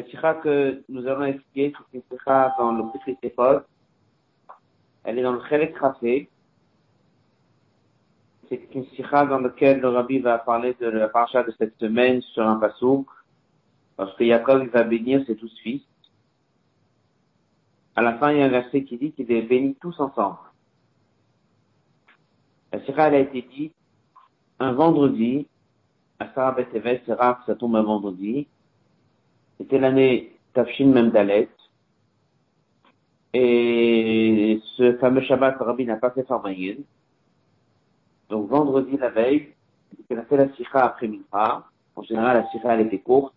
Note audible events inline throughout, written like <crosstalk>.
La sikha que nous allons expliquer, c'est une sikha dans le époque. Elle est dans le Chelek Rafé. C'est une sikha dans laquelle le rabbi va parler de la paracha de cette semaine sur un pasouk. Parce que Jacob va bénir ses douze fils. À la fin, il y a un verset qui dit qu'il est béni tous ensemble. La sikha, elle a été dite un vendredi à Sarah Betevet, c'est rare que ça tombe un vendredi. C'était l'année Tafshin Memdalet. Et ce fameux Shabbat, Rabbi n'a pas fait Farmayin. Donc vendredi la veille, il a fait la sikha après Mincha. En général, la sikha elle était courte.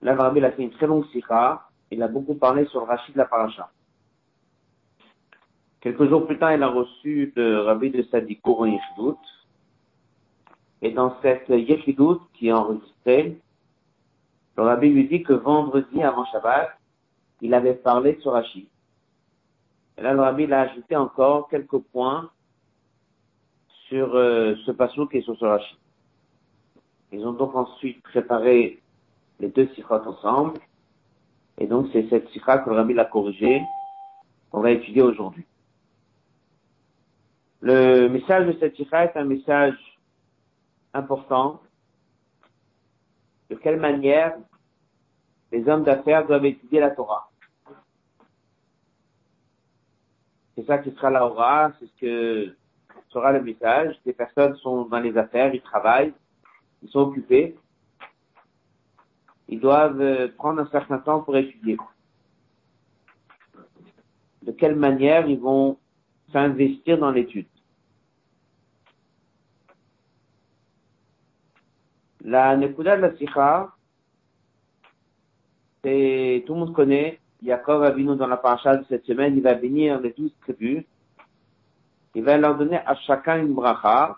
Là, Rabbi a fait une très longue sikha. Il a beaucoup parlé sur Rachid de la Paracha. Quelques jours plus tard, il a reçu le Rabbi de Sadikour en. Et dans cette Yechidut qui est enregistrée, le Rabbi lui dit que vendredi avant Shabbat, il avait parlé sur Rachid. Et là, le Rabbi l'a ajouté encore quelques points sur euh, ce qui est sur ce. Ils ont donc ensuite préparé les deux sikhot ensemble. Et donc, c'est cette sikha que le Rabbi l'a corrigée qu'on va étudier aujourd'hui. Le message de cette sikha est un message important. De quelle manière les hommes d'affaires doivent étudier la Torah. C'est ça qui sera la Torah, c'est ce que sera le message. Ces personnes sont dans les affaires, ils travaillent, ils sont occupés. Ils doivent euh, prendre un certain temps pour étudier. De quelle manière ils vont s'investir dans l'étude? La Nekuda de la Sikha, c'est, tout le monde connaît, Yaakov Avinu dans la paracha de cette semaine, il va bénir les douze tribus. Il va leur donner à chacun une bracha.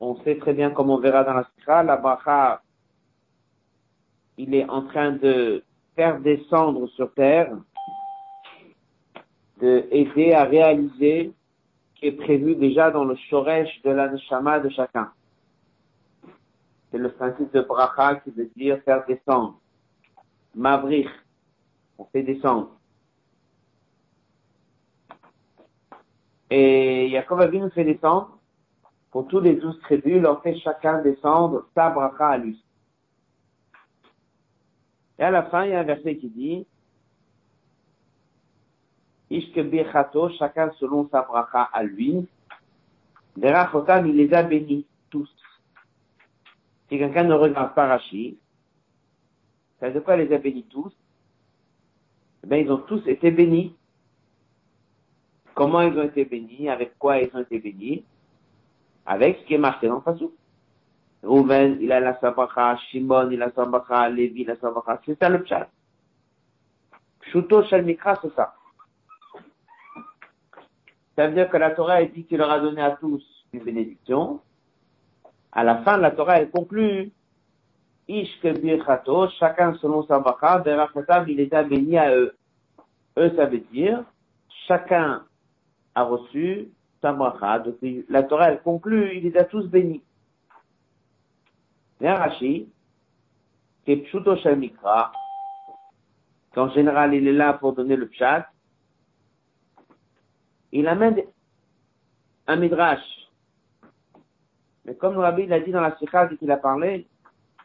On sait très bien, comme on verra dans la sikha, la bracha, il est en train de faire descendre sur terre, de aider à réaliser ce qui est prévu déjà dans le shoresh de la neshama de chacun. C'est le principe de bracha qui veut dire faire descendre. Mavrich, on fait descendre. Et Yaakov Avinu fait descendre. Pour tous les douze tribus, leur fait chacun descendre sa bracha à lui. Et à la fin, il y a un verset qui dit, Ishke Bechato, chacun selon sa bracha à lui. Derachotam, il les a bénis tous. Si quelqu'un ne regarde pas Rachid, ça veut dire quoi les a bénis tous Eh bien, ils ont tous été bénis. Comment ils ont été bénis? Avec quoi ils ont été bénis? Avec ce qui est marqué dans Fassou. Rouven, il a la sabacha, Shimon, il a la sabacha, Lévi, la sabacha. C'est ça le pshat. Shuto shel mikra, c'est ça. Ça veut dire que la Torah a dit qu'il leur a donné à tous une bénédiction. À la fin, la Torah, elle conclut, Ish birchato, chacun selon sa bracha, Berachotav, il les a bénis à eux. Eux, ça veut dire, chacun a reçu sa bracha. Donc, la Torah, elle conclut, il les a tous bénis. Rashi, qui est Pshuto Shel Mikra, qu'en général, il est là pour donner le pshat, il amène un midrash mais comme le rabbi l'a dit dans la sikha qu'il a parlé,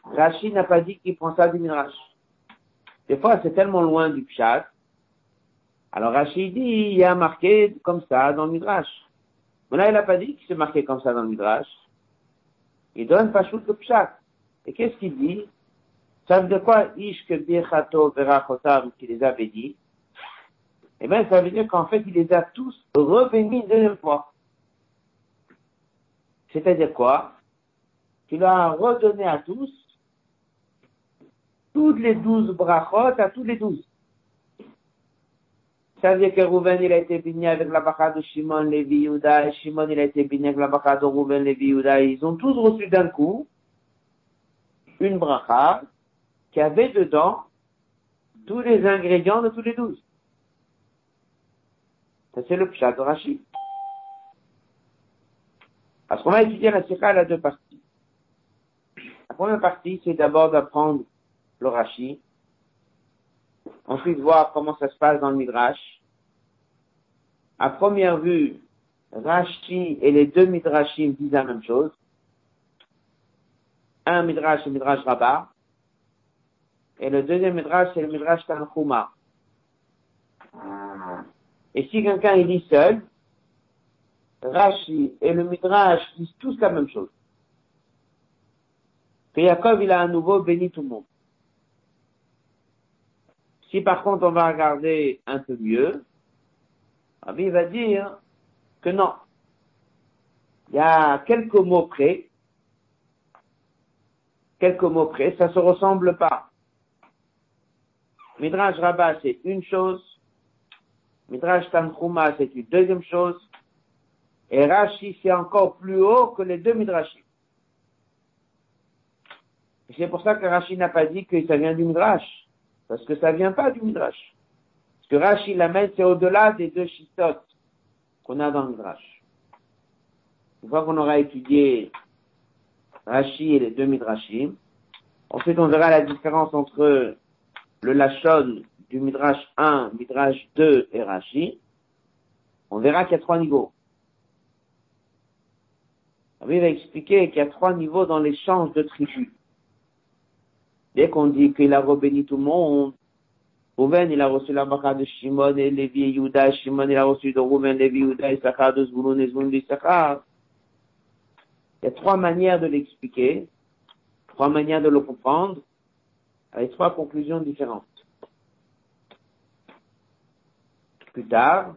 Rachid n'a pas dit qu'il prend ça du midrash. Des fois, c'est tellement loin du pshat. Alors Rachid dit, il y a marqué comme ça dans le midrash. Mais là, il n'a pas dit qu'il s'est marqué comme ça dans le midrash. Il donne pas le pshat. Et qu'est-ce qu'il dit? Ça veut dire quoi? Ish que qui les avait dit. Eh bien, ça veut dire qu'en fait, il les a tous revenus une deuxième fois. C'est-à-dire quoi? Qu'il a redonné à tous toutes les douze brachot à tous les douze. Ça veut dire que Rouven, il a été béni avec la bracha de Shimon, Lévi, Yehuda, et Shimon, il a été béni avec la bracha de Rouven, Lévi, Yehuda, ils ont tous reçu d'un coup une bracha qui avait dedans tous les ingrédients de tous les douze. Ça, c'est le pshat de Rachid. Parce qu'on va étudier la sikha, elle a deux parties. La première partie, c'est d'abord d'apprendre le Rashi. Ensuite, voir comment ça se passe dans le Midrash. À première vue, Rashi et les deux Midrashim disent la même chose. Un Midrash, c'est Midrash Rabbah. Et le deuxième Midrash, c'est le Midrash Tanchuma. Et si quelqu'un il lit seul, Rashi et le Midrash disent tous la même chose. Que Yaakov, il a à nouveau béni tout le monde. Si par contre on va regarder un peu mieux, il va dire que non. Il y a quelques mots près, quelques mots près, ça se ressemble pas. Midrash Rabbah, c'est une chose. Midrash Tanchuma, c'est une deuxième chose. Et Rashi, c'est encore plus haut que les deux Midrashim. C'est pour ça que Rashi n'a pas dit que ça vient du Midrash. Parce que ça vient pas du Midrash. Parce que Rashi l'amène, c'est au-delà des deux chistotes qu'on a dans le Midrash. Une fois qu'on aura étudié Rashi et les deux Midrashim, ensuite on verra la différence entre le Lachon du Midrash 1, Midrash 2 et Rashi, on verra qu'il y a trois niveaux. Il va expliquer qu'il y a trois niveaux dans l'échange de tribus. Dès qu'on dit qu'il a rebéni tout le monde, Rouven, il a reçu la bracha de Shimon et Lévi et Yuda. Shimon, il a reçu de Rouven, Lévi, Yuda et Sachar de Zvulun et Zvulun de Sachar. Il y a trois manières de l'expliquer, trois manières de le comprendre avec trois conclusions différentes. Plus tard,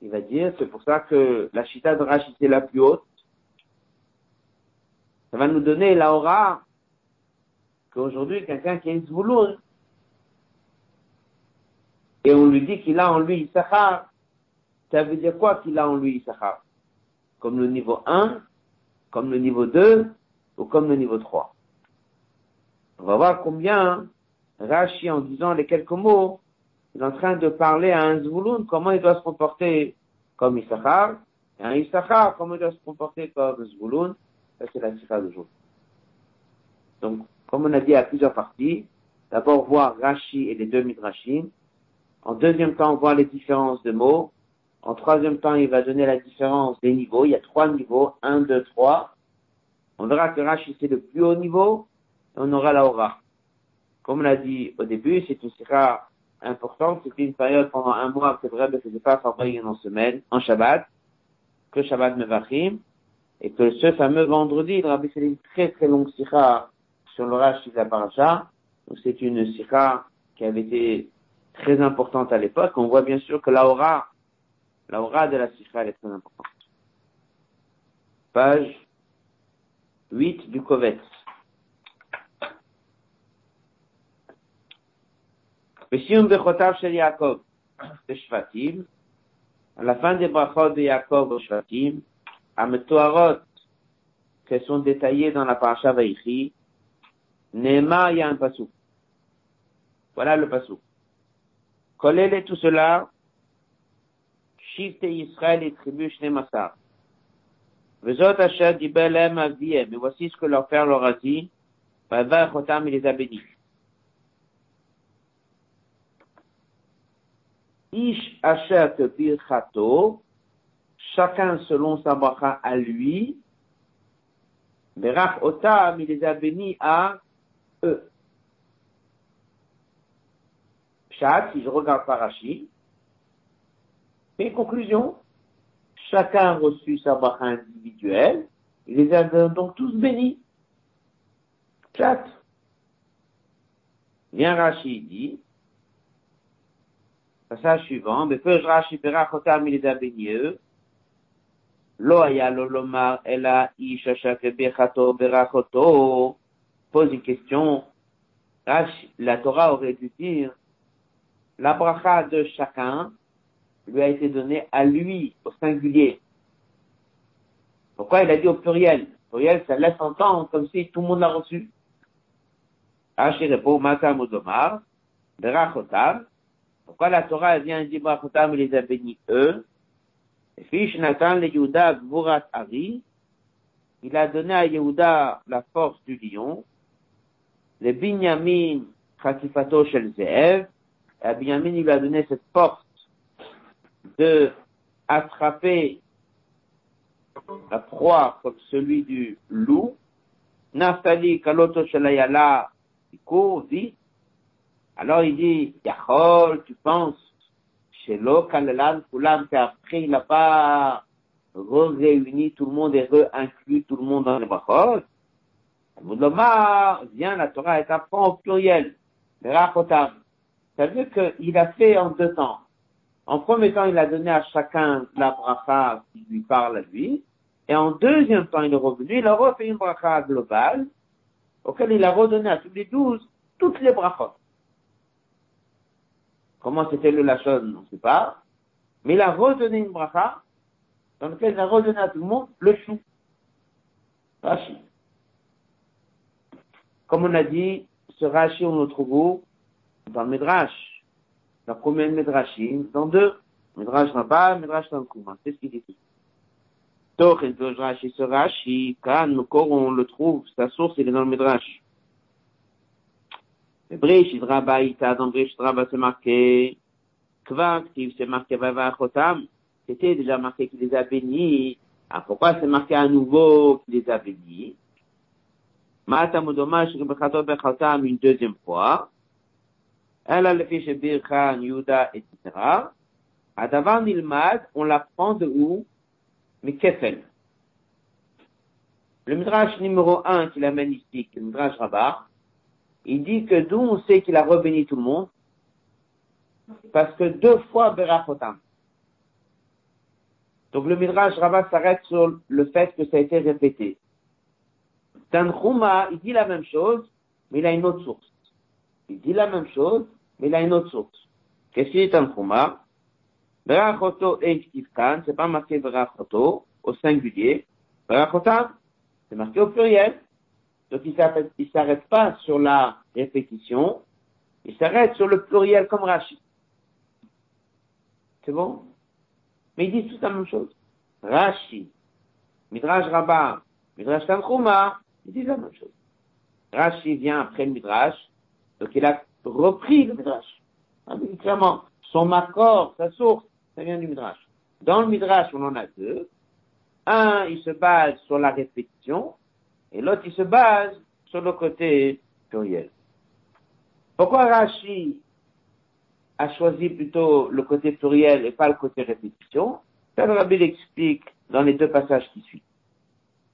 il va dire, c'est pour ça que la chita de Rachid est la plus haute. Ça va nous donner la aura qu'aujourd'hui, quelqu'un qui est Zvouloun, et on lui dit qu'il a en lui Issachar, ça veut dire quoi qu'il a en lui Issachar? Comme le niveau 1, comme le niveau 2, ou comme le niveau 3. On va voir combien Rashi, en disant les quelques mots, il est en train de parler à un Zvouloun, comment il doit se comporter comme Issachar, et un Issachar, comment il doit se comporter comme Zvouloun. Ça, c'est la sikha de jour. Donc, comme on a dit à plusieurs parties, d'abord voir Rashi et les deux Midrashim. En deuxième temps, voir les différences de mots. En troisième temps, il va donner la différence des niveaux. Il y a trois niveaux, un, deux, trois. On verra que Rashi, c'est le plus haut niveau on aura la aura. Comme on l'a dit au début, c'est une sira importante, c'était une période pendant un mois que vrai ne faisait pas travailler en semaine, en Shabbat, que Shabbat Mevachim, et que ce fameux vendredi, il a fait une très très longue sira sur l'orage de la paracha. C'est une sira qui avait été très importante à l'époque. On voit bien sûr que la aura, la aura de la sira, elle est très importante. Page 8 du Kovetz. Besium Bechotav Shel Yaakov, Shvatim, à la fin des brachot de Yaakov au Shvatim, à Metoarot, qui sont détaillés dans la paracha Vaïchi, Neema, il y un pasou. Voilà le pasou. Collez tout cela, Shifte Israël et tribu Shnemasar. Vezot Asher Dibelem Aviem, et voici ce que leur père leur a dit, Va Chotam, il les a bénis. Ish Asher Birchato, chacun selon sa bracha à lui, Berach Otam, il les a bénis à eux. Pshat, si je regarde par Rachid, mais conclusion, chacun a reçu sa bracha individuelle, Il les Indiens donc tous bénis. Chat. Bien Rachid dit, passage suivant, mais peu Rachid berachotam, il les a bénis eux, lo ela ish, shachaké bechato, berachoto, pose une question, la Torah aurait dû dire, la bracha de chacun lui a été donnée à lui, au singulier. Pourquoi il a dit au pluriel? Au pluriel, ça laisse entendre comme si tout le monde l'a reçu. Pourquoi la Torah vient dire Brachotam les a bénis eux? Il a donné à Yehuda la force du lion, le Binyamin Khatifato Shel Zeev, et Binyamin, il lui a donné cette force de attraper la proie comme celui du loup. Naftali Kaloto Shalayala, il. Alors il dit, Yachol, tu penses, chez Kalelan Kulam, qu'après il n'a pas réuni tout le monde et re-inclus tout le monde dans les brachot. Vient, la Torah est apprend au pluriel. Ça veut dire qu'il a fait en deux temps. En premier temps, il a donné à chacun la bracha qui lui parle à lui. Et en deuxième temps, il est revenu, il a refait une bracha globale, auquel il a redonné à tous les douze toutes les brachot. Comment c'était le la chose, on ne sait pas. Mais il a redonné une bracha dans laquelle il a redonné à tout le monde le chou. Comme on a dit, ce Rashi, on le trouve Dans le Midrash. Dans combien de Midrashim Dans deux. Midrash Rabbah, Midrash Tankouma. C'est ce qu'il dit. Donc, le Rashi, ce Rashi, quand on le trouve, sa source, il est dans le Midrash. Brishit Rabba Ita, dans Brishit Rabba, c'est marqué, Kvartiv, c'est marqué Vava Chotam, c'était déjà marqué qu'il les a bénis. Ah, pourquoi c'est marqué à nouveau qu'il les a bénis? Une deuxième fois. Elle a le fiche Birchan, Yuda, etc. Adavan Nilmad, on l'apprend de où? Mais Kefel. Le Midrash numéro 1 qu'il amène ici, le Midrash Rabbah, il dit que d'où on sait qu'il a rebéni tout le monde? Parce que deux fois Berachotam. Donc le Midrash Rabbah s'arrête sur le fait que ça a été répété. Tanchuma, il dit la même chose, mais il a une autre source. Il dit la même chose, mais il a une autre source. Qu'est-ce qu'il dit Tanchuma Berachoto et Kifkan, c'est pas marqué Berachoto au singulier. Berachotam, c'est marqué au pluriel. Donc il s'arrête pas sur la répétition, il s'arrête sur le pluriel comme Rashi. C'est bon? Mais ils disent tout la même chose. Rashi, Midrash Rabbah, Midrash Tanchuma, ils disent la même chose. Rashi vient après le Midrash, donc il a repris le Midrash. Ah, clairement, son accord, sa source, ça vient du Midrash. Dans le Midrash, on en a deux. Un, il se base sur la répétition, et l'autre, il se base sur le côté pluriel. Pourquoi Rashi a choisi plutôt le côté pluriel et pas le côté répétition Ça, le Rabbi l'explique dans les deux passages qui suivent.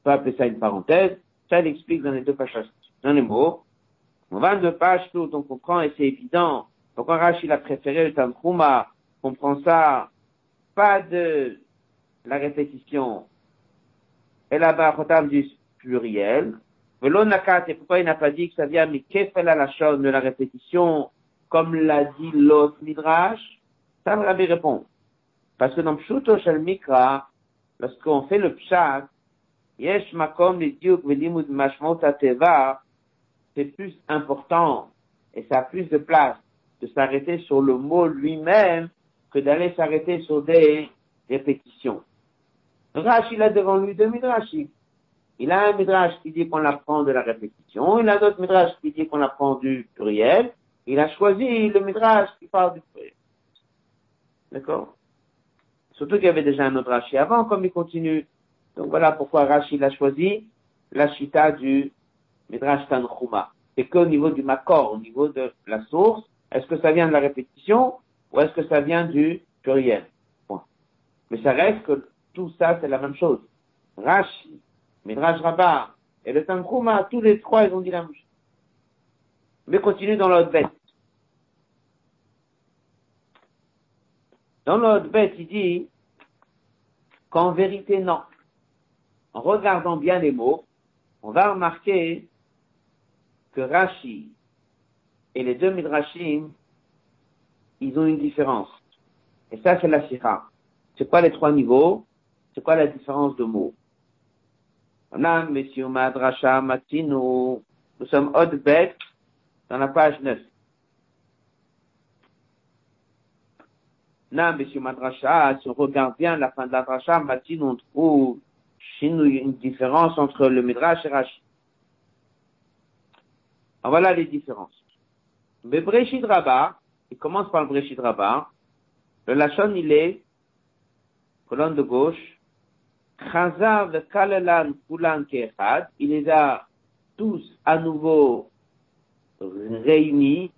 On peut appeler ça une parenthèse. Ça, il explique dans les deux passages Dans les mots, on va de pages tout, on comprend et c'est évident. Pourquoi Rashi a préféré le Tankhuma On prend ça, pas de la répétition. Et là-bas, du pluriel. Velonakat, et pourquoi il n'a pas dit que ça vient, mais qu'est-ce la chose de la répétition, comme l'a dit l'autre Midrash? Ça, Rabbi répond. Parce que dans Pshuto Shel Mikra, lorsqu'on fait le Pshat, Yesh Makom Velimud Mashmot Teva, c'est plus important et ça a plus de place de s'arrêter sur le mot lui-même que d'aller s'arrêter sur des répétitions. Rashi, il a devant lui deux Midrashim. Il a un midrash qui dit qu'on apprend de la répétition, il a d'autres midrash qui dit qu'on apprend du pluriel. Il a choisi le midrash qui parle du pluriel. D'accord? Surtout qu'il y avait déjà un autre avant, comme il continue. Donc voilà pourquoi Rashi a choisi la chita du midrash Tanchuma. C'est qu'au niveau du makor, au niveau de la source, est-ce que ça vient de la répétition ou est-ce que ça vient du pluriel? Mais ça reste que tout ça, c'est la même chose. Rashi Midrash Rabbah et le Tankhuma, tous les trois, ils ont dit la même chose. Mais continue dans l'autre bête. Dans l'autre bête, il dit qu'en vérité, non. En regardant bien les mots, on va remarquer que Rashi et les deux Midrashim, ils ont une différence. Et ça, c'est la Sira. C'est quoi les trois niveaux? C'est quoi la différence de mots? Nam, Monsieur Madrasha Matinu, nous sommes Odbek, dans la page 9. Nam, Monsieur Madrasha, si on regarde bien la fin de la Dracha, Matinu, on trouve chez nous une différence entre le Midrash et Rashi. Voilà les différences. Mais Breshid Rabbah, il commence par le Breshid Rabbah. Le Lachon, il est, colonne de gauche, Chazav Kalelan Kulan Kechad, il les a tous à nouveau réunis.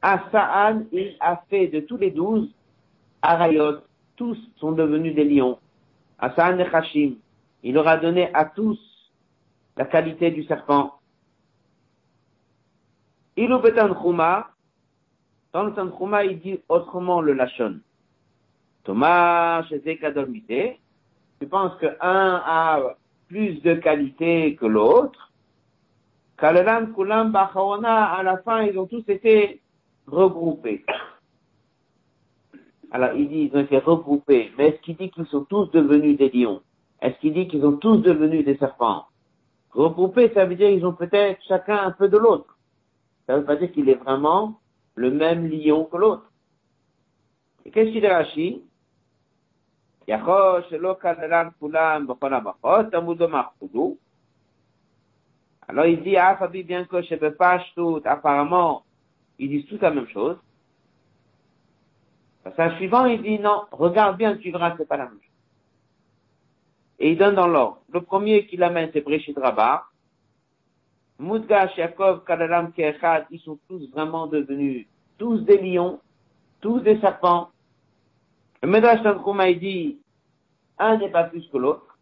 Asa'an, il a fait de tous les douze, Arayot, tous sont devenus des lions. Asa'an et Hashim, il leur a donné à tous la qualité du serpent. Ilou betan chuma, dans le Tanchuma, il dit autrement le Lachon. Thomas, chez Kadolmité, tu penses que un a plus de qualité que l'autre. Kalelan, Kulam, Bachaona, à la fin, ils ont tous été regroupés. Alors, il dit, ils ont été regroupés. Mais est-ce qu'il dit qu'ils sont tous devenus des lions? Est-ce qu'il dit qu'ils sont tous devenus des serpents? Regroupés, ça veut dire qu'ils ont peut-être chacun un peu de l'autre. Ça veut pas dire qu'il est vraiment le même lion que l'autre. Et qu'est-ce qu'il dit Rashi? Alors il dit, ah, apparemment, ils disent tous la même chose. Passage suivant, il dit, non, regarde bien, tu verras, c'est pas la même chose. Et il donne dans l'ordre. Le premier qu'il amène, c'est Breshit Rabbah. Moudgash, Yaakov, Kalalam, Kechad, ils sont tous vraiment devenus tous des lions, tous des serpents. Le Medrash Tankouma, il dit, un n'est pas plus que l'autre.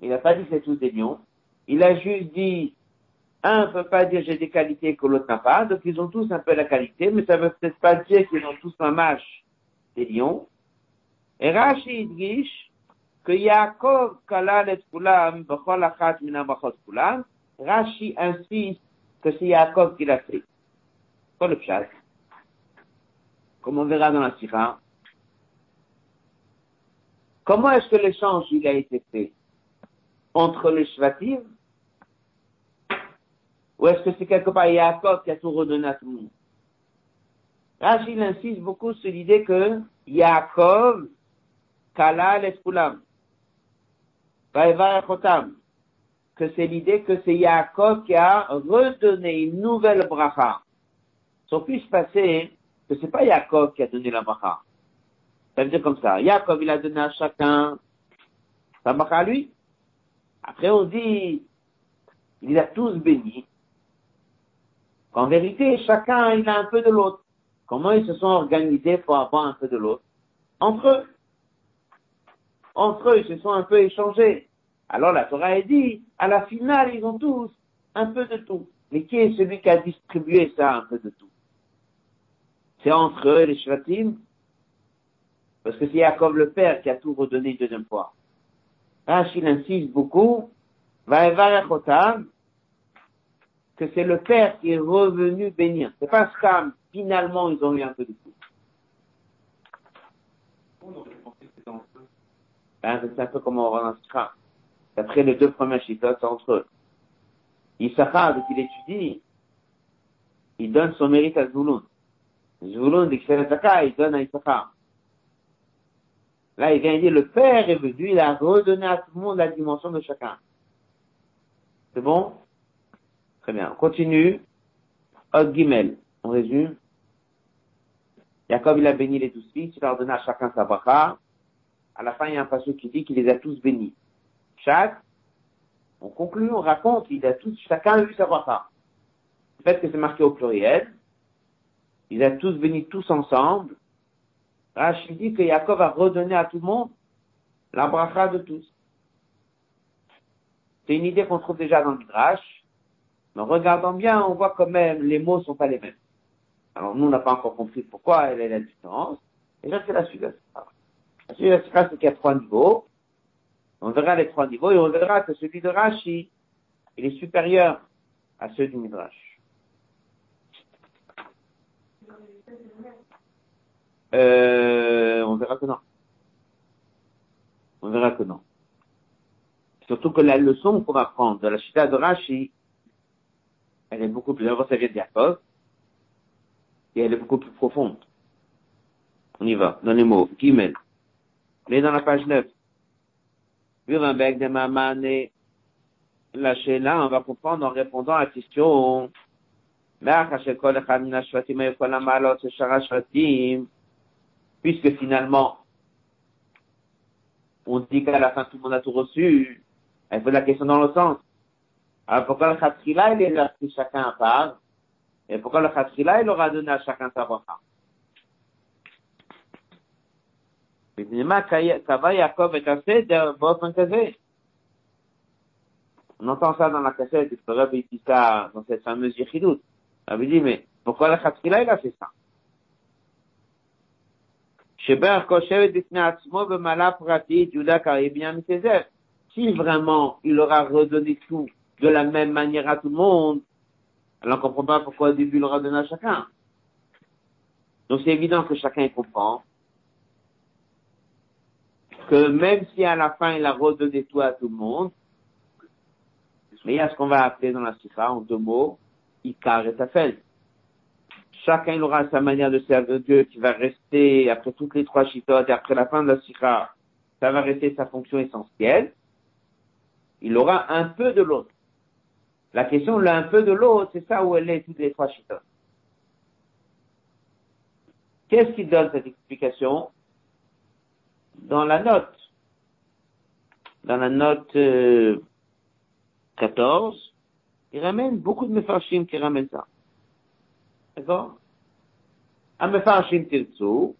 Il n'a pas dit c'est tous des lions. Il a juste dit, un ne peut pas dire j'ai des qualités que l'autre n'a pas, donc ils ont tous un peu la qualité, mais ça ne veut peut-être pas dire qu'ils ont tous un mâche des. Et Rashi dit que Yaakov kulam b'chol achat kulam, Rashi insiste que c'est Yaakov qui l'a fait. Quoi le pshat? Comme on verra dans la Sira. Comment est-ce que l'échange il a été fait? Entre les Shvatim? Ou est-ce que c'est quelque part Yaakov qui a tout redonné à tout le monde? Rashi insiste beaucoup sur l'idée que Yaakov kala l'eskulam. Chotam que c'est l'idée que c'est Yaakov qui a redonné une nouvelle bracha. Sauf puisse passer que c'est pas Yaakov qui a donné la bracha. Ça veut dire comme ça. Yaakov, il a donné à chacun sa bracha à lui. Après, on dit, il a tous béni. En vérité, chacun, il a un peu de l'autre. Comment ils se sont organisés pour avoir un peu de l'autre? Entre eux. Entre eux, ils se sont un peu échangés. Alors la Torah a dit, à la finale, ils ont tous un peu de tout. Mais qui est celui qui a distribué ça, un peu de tout? C'est entre eux, les Shvatim? Parce que c'est Jacob le Père qui a tout redonné une deuxième fois. Rachid insiste beaucoup, que c'est le Père qui est revenu bénir. C'est pas que finalement ils ont eu un peu de tout. Ben, c'est un peu comme on va dans ce cas. D'après les deux premières chitotes entre eux. Issachar, dès qu'il étudie, il donne son mérite à Zouloun. Zouloun, dès qu'il il donne à Issachar. Là, il vient dire, le Père est venu, il a redonné à tout le monde la dimension de chacun. C'est bon? Très bien. On continue. Od Gimel. On résume. Jacob, il a béni les douze fils, il a ordonné à chacun sa bracha. À la fin, il y a un passage qui dit qu'il les a tous bénis chaque, on conclut, on raconte, il a tous, chacun a vu sa bracha. Le fait que c'est marqué au pluriel, ils ont tous béni tous ensemble. Rachid dit que Yaakov a redonné à tout le monde la bracha de tous. C'est une idée qu'on trouve déjà dans le Midrash, mais en regardant bien, on voit quand même les mots sont pas les mêmes. Alors nous, on n'a pas encore compris pourquoi elle est la différence. Et là, c'est la suite La suite de c'est qu'il y a trois niveaux. On verra les trois niveaux et on verra que celui de Rashi, il est supérieur à ceux du Midrash. Euh, on verra que non. On verra que non. Surtout que la leçon qu'on va apprendre de la chita de Rashi, elle est beaucoup plus, d'abord ça vient de et elle est beaucoup plus profonde. On y va, dans les mots. Gimel. On est dans la page 9 de Mamane, la là, on va comprendre en répondant à la question. Puisque finalement, on dit qu'à la fin tout le monde a tout reçu, elle pose la question dans le sens. Alors pourquoi le Khatrila, il a pris chacun à part, et pourquoi le Khatrila, il aura donné à chacun sa bracha? On entend ça dans la cassette, et le il dit ça dans cette fameuse yichidut. On lui dit, mais pourquoi le Khatrila, il a fait ça? Si vraiment il aura redonné tout de la même manière à tout le monde, alors on comprend pas pourquoi au début il aura donné à chacun. Donc c'est évident que chacun comprend que même si à la fin il a redonné tout à tout le monde, mais il y a ce qu'on va appeler dans la sikha, en deux mots, Ikar et Tafel. Chacun il aura sa manière de servir Dieu qui va rester après toutes les trois chitotes et après la fin de la sikha, ça va rester sa fonction essentielle. Il aura un peu de l'autre. La question, là, un peu de l'autre, c'est ça où elle est toutes les trois chitotes. Qu'est-ce qui donne cette explication? Dans la note, dans la note euh, 14, il ramène beaucoup de mefarshim qui ramènent ça. D'accord? Un tirtsu,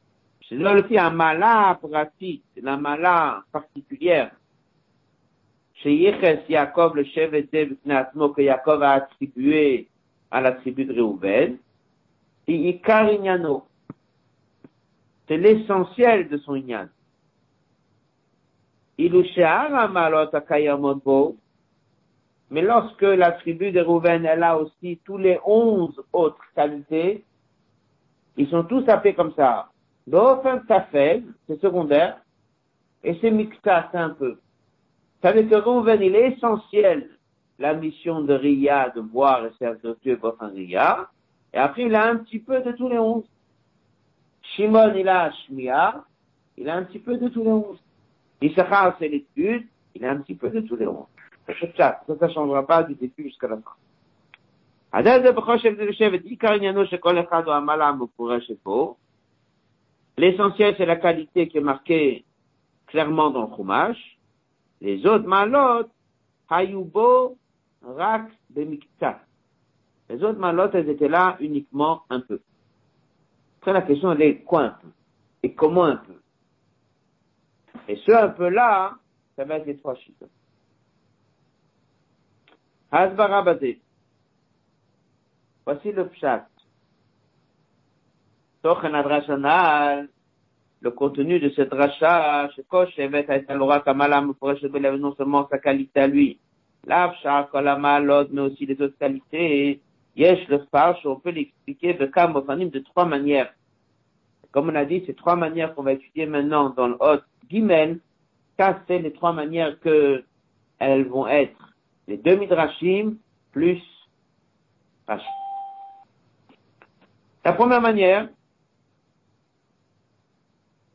c'est là aussi un mala pratique, la mala particulière. Chez Yeches Yaakov, le chef était que Yaakov a attribué à la tribu de Réhouven, et Ikar C'est l'essentiel de son Akayamot mais lorsque la tribu de Rouven, elle a aussi tous les onze autres qualités, ils sont tous appelés comme ça. ça fait, c'est secondaire, et c'est mixta, c'est un peu. Dire que Rouven, il est essentiel, la mission de Ria, de voir et servir Dieu pour un Ria, et après il a un petit peu de tous les onze. Shimon, il a Shmia, il a un petit peu de tous les onze. Issachar, c'est l'étude, il a un petit peu de tous les onze. Ça, ça changera pas du début jusqu'à la fin. L'essentiel, c'est la qualité qui est marquée clairement dans le chumash. Les autres malot, hayubo, rak, bemikta. Les autres malot, elles étaient là uniquement un peu. Après, la question, elle est quoi un peu? Et comment un peu? Et ce un peu là, ça va être les trois chiffres. Hasbara Voici le pshat. Le contenu de cette rachat, non seulement sa qualité à lui, mais aussi les autres qualités. Yesh le on peut l'expliquer de trois manières. Comme on a dit, ces trois manières qu'on va étudier maintenant dans le Hot Gimel, ça c'est les trois manières que elles vont être les deux midrashim plus Rashi. La première manière,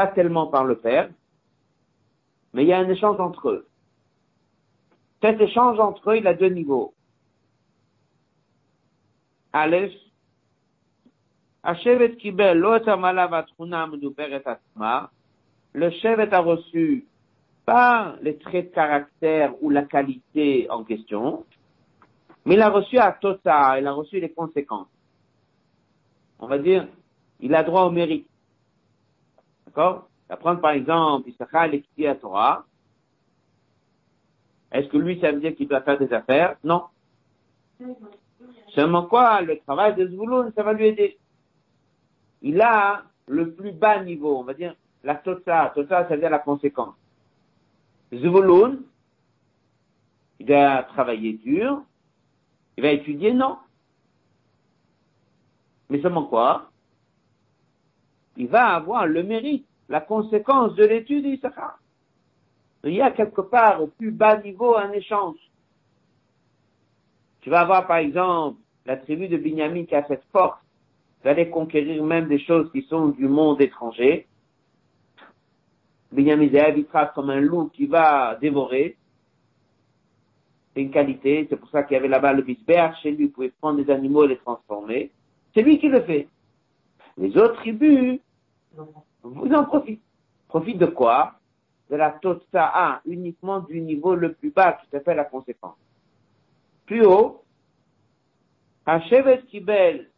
pas tellement par le père, mais il y a un échange entre eux. Cet échange entre eux, il a deux niveaux. Aleph, Kibel, le Shevet a reçu pas les traits de caractère ou la qualité en question, mais il a reçu à Tota, il a reçu les conséquences. On va dire, il a droit au mérite. D'accord? Apprendre par exemple, Issachar l'étudier à Torah. Est-ce que lui, ça veut dire qu'il doit faire des affaires? Non. Seulement quoi? Le travail de Zvouloun, ça va lui aider. Il a le plus bas niveau, on va dire, la Tota. Tota, ça veut dire la conséquence. Zvulun, il doit travailler dur, il va étudier, non. Mais seulement quoi? Il va avoir le mérite, la conséquence de l'étude d'Issachar. Il y a quelque part au plus bas niveau un échange. Tu vas avoir par exemple la tribu de Binyamin qui a cette force d'aller conquérir même des choses qui sont du monde étranger. Binyamin évitera comme un loup qui va dévorer. C'est une qualité, c'est pour ça qu'il y avait là-bas le bisbert, chez lui, il pouvait prendre des animaux et les transformer. C'est lui qui le fait. Les autres tribus, vous en profitez. Profite de quoi? De la totsa'a, uniquement du niveau le plus bas qui s'appelle la conséquence. Plus haut, Hachevet Kibel,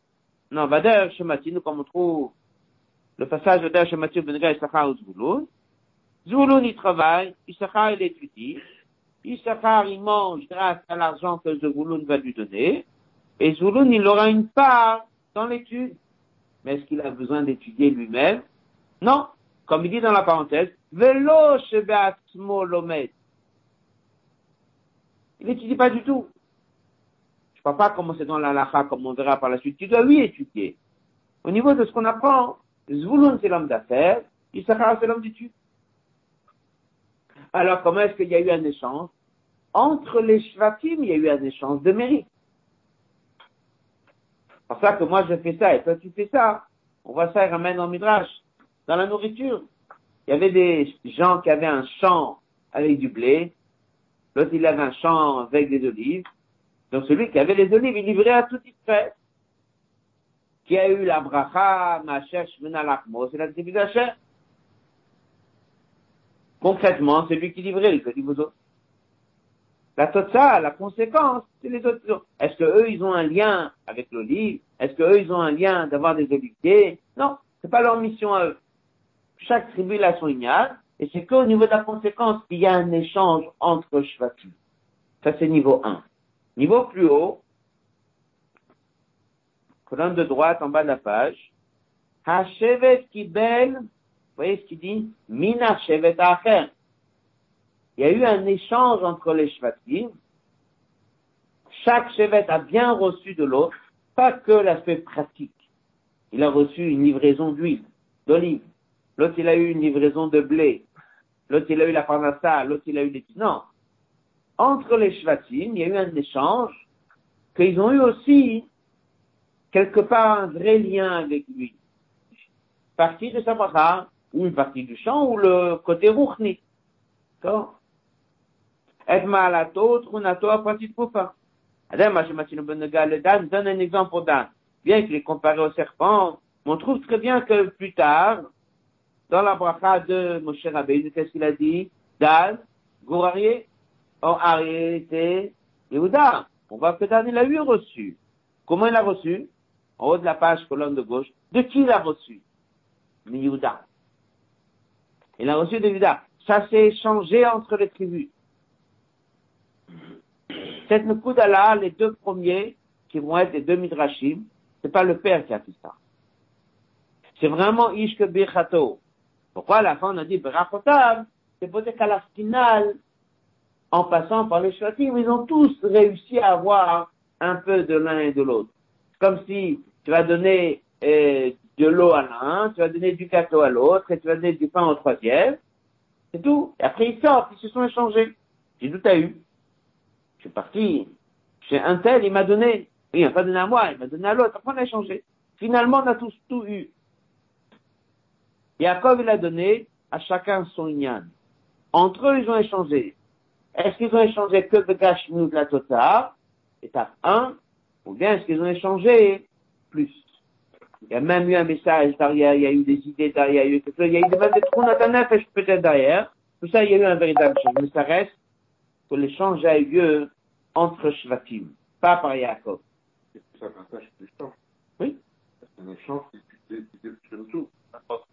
non, Vader Shemati, nous comme on trouve le passage Vader Shemati Benega Issachar ou Zvouloun. Zvouloun il travaille, Issachar il étudie, Issachar il mange grâce à l'argent que Zvouloun va lui donner, et Zvouloun il aura une part dans l'étude. Mais est-ce qu'il a besoin d'étudier lui-même? Non. Comme il dit dans la parenthèse, Velo. Il n'étudie pas du tout. Je ne sais pas comment c'est dans l'alaha, comme on verra par la suite. Tu dois lui étudier. Au niveau de ce qu'on apprend, Zvouloun c'est l'homme d'affaires, Issachar c'est l'homme d'étude. Alors comment est-ce qu'il y a eu un échange? Entre les Shvatim, il y a eu un échange de mérite. Pour ça que moi je fais ça et toi tu fais ça. On voit ça et ramène en Midrash. Dans la nourriture. Il y avait des gens qui avaient un champ avec du blé. L'autre il avait un champ avec des olives. Donc celui qui avait les olives, il livrait à tout Israël. Qui a eu la bracha, Macher, Shmenalachmo, c'est la tribu d'Hacher. Concrètement, c'est lui qui livrait, il dit vous autres. La totsa, la conséquence, c'est les autres. Est-ce que eux, ils ont un lien avec l'olive? Est-ce que eux, ils ont un lien d'avoir des oliviers? Non, c'est pas leur mission à eux. Chaque tribu a son ignal, et c'est qu'au niveau de la conséquence qu'il y a un échange entre Shvatim. Ça, c'est niveau 1. Niveau plus haut, colonne de droite en bas de la page, Hashevet Kibel, vous voyez ce qu'il dit? Mina Shevet Acher. Il y a eu un échange entre les Shvatim. Chaque Shevet a bien reçu de l'autre, pas que l'aspect pratique. Il a reçu une livraison d'huile, d'olive. L'autre, il a eu une livraison de blé. L'autre, il a eu la parnassa. L'autre, il a eu des... Non. Entre les Shvatim, il y a eu un échange qu'ils ont eu aussi quelque part un vrai lien avec lui. Partie de sa ou une partie du champ, ou le côté rouchni. Et malato, trunato, apprenti de poupa. Adam, le Dan, donne un exemple pour Dan. Bien qu'il est comparé au serpent, on trouve très bien que plus tard, dans la bracha de Moshe Rabbeinu, qu'est-ce qu'il a dit? Dan, Gourarié, Arié était Yehuda. On voit que Dan, il a eu reçu. Comment il a reçu? En haut de la page, colonne de gauche. De qui il a reçu? Yehuda. Il a reçu de Yehuda. Ça s'est échangé entre les tribus. Cette Nukudala, les deux premiers, qui vont être les deux Midrashim, c'est pas le père qui a fait ça. C'est vraiment Ishke Birchato. Pourquoi à la fin on a dit Berachotav? C'est pour dire qu'à la finale, en passant par les Shvatim, ils ont tous réussi à avoir un peu de l'un et de l'autre. Comme si tu vas donner euh, de l'eau à l'un, tu vas donner du gâteau à l'autre, et tu vas donner du pain au troisième. C'est tout. Et après, ils sortent, ils se sont échangés. J'ai tout à eu. Je suis parti chez un tel, il m'a donné. Il m'a pas donné à moi, il m'a donné à l'autre. Après, on a échangé. Finalement, on a tous tout eu. Yaakov, il a donné à chacun son ignan. Entre eux, ils ont échangé. Est-ce qu'ils ont échangé que de Gashmut de la Tota, étape 1, ou bien est-ce qu'ils ont échangé plus? Il y a même eu un message derrière, il y a eu des idées derrière, il y a eu, il y a eu même des trous peut-être derrière. Tout ça, il y a eu un véritable échange. Mais ça reste que l'échange a eu lieu entre Shvatim, pas par Yaakov. C'est un. Oui. C'est un échange qui tout. Parce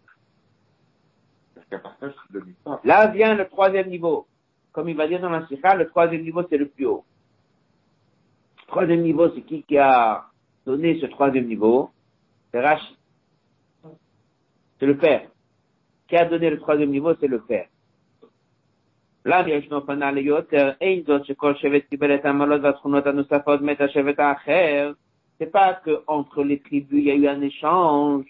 qu'un. Là vient le troisième niveau. Comme il va dire dans la Sikha, le troisième niveau, c'est le plus haut. Le troisième niveau, c'est qui qui a donné ce troisième niveau? C'est Rashi. C'est le père. Qui a donné le troisième niveau, c'est le père. למה ישנו פנה ליותר, אין זאת שכל שבט קיבל את העמלות והתכונות הנוספות מת השבט האחר, c'est pas que entre les tribus il y a eu un échange,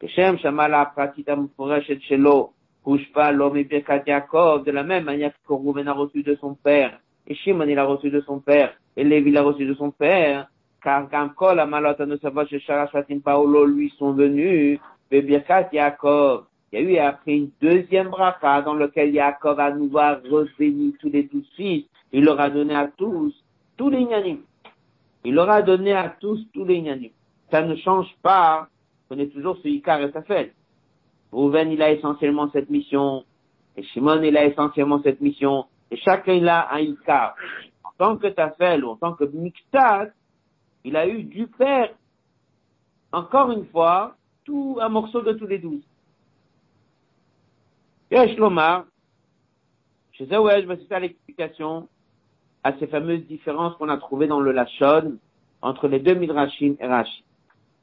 כשם שהמעלה הפרטית המפורשת שלו הושפע לא מברכת יעקב, de la même manière que Rouven a reçu de son père, et Shimon il a reçu de son père, et Lévi l'a reçu de son père, car quand Kol Amalot Anusavot chez Sharashatim Paolo lui sont venus, Bebirkat Yaakov, il y a eu après une deuxième bracha dans lequel Yaakov à nouveau a revenu tous les douze fils, il leur a donné à tous, tous les Nyanim. Il leur a donné à tous, tous les Nyanim. Ça ne change pas, on est toujours ce Icar et fête. Rouven, il a essentiellement cette mission, et Shimon, il a essentiellement cette mission, et chacun il a un Icar. En tant que Tafel ou en tant que Miktat, il a eu du père, encore une fois, tout un morceau de tous les douze. Yesh Lomar, chez Zawel, je vais citer l'explication à ces fameuses différences qu'on a trouvées dans le Lachon entre les deux Midrashim et Rashi.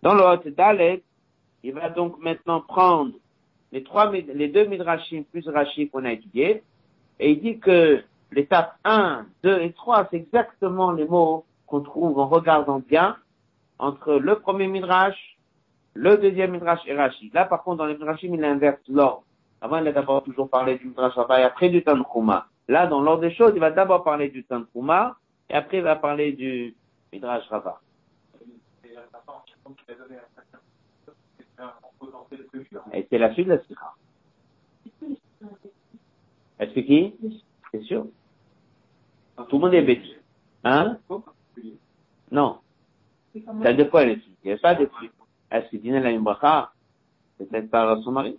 Dans le Hot Dalet, il va donc maintenant prendre les trois, deux Midrashim plus Rashi qu'on a étudiés, et il dit que l'étape 1, 2 et 3, c'est exactement les mots qu'on trouve en regardant bien entre le premier Midrash, le deuxième Midrash et Rashi. Là, par contre, dans les Midrashim, il inverse l'ordre. Avant, il a d'abord toujours parlé du Midrash Rabbah et après du Tanchuma. Là, dans l'ordre des choses, il va d'abord parler du Tanchuma et après il va parler du Midrash. Et c'est la suite de la Sikha. Est-ce qui? C'est sûr. Tout le monde est bêtu. Hein? Non. Ça quoi elle est Il n'y a pas de Est-ce que Dina a une bracha Peut-être par son mari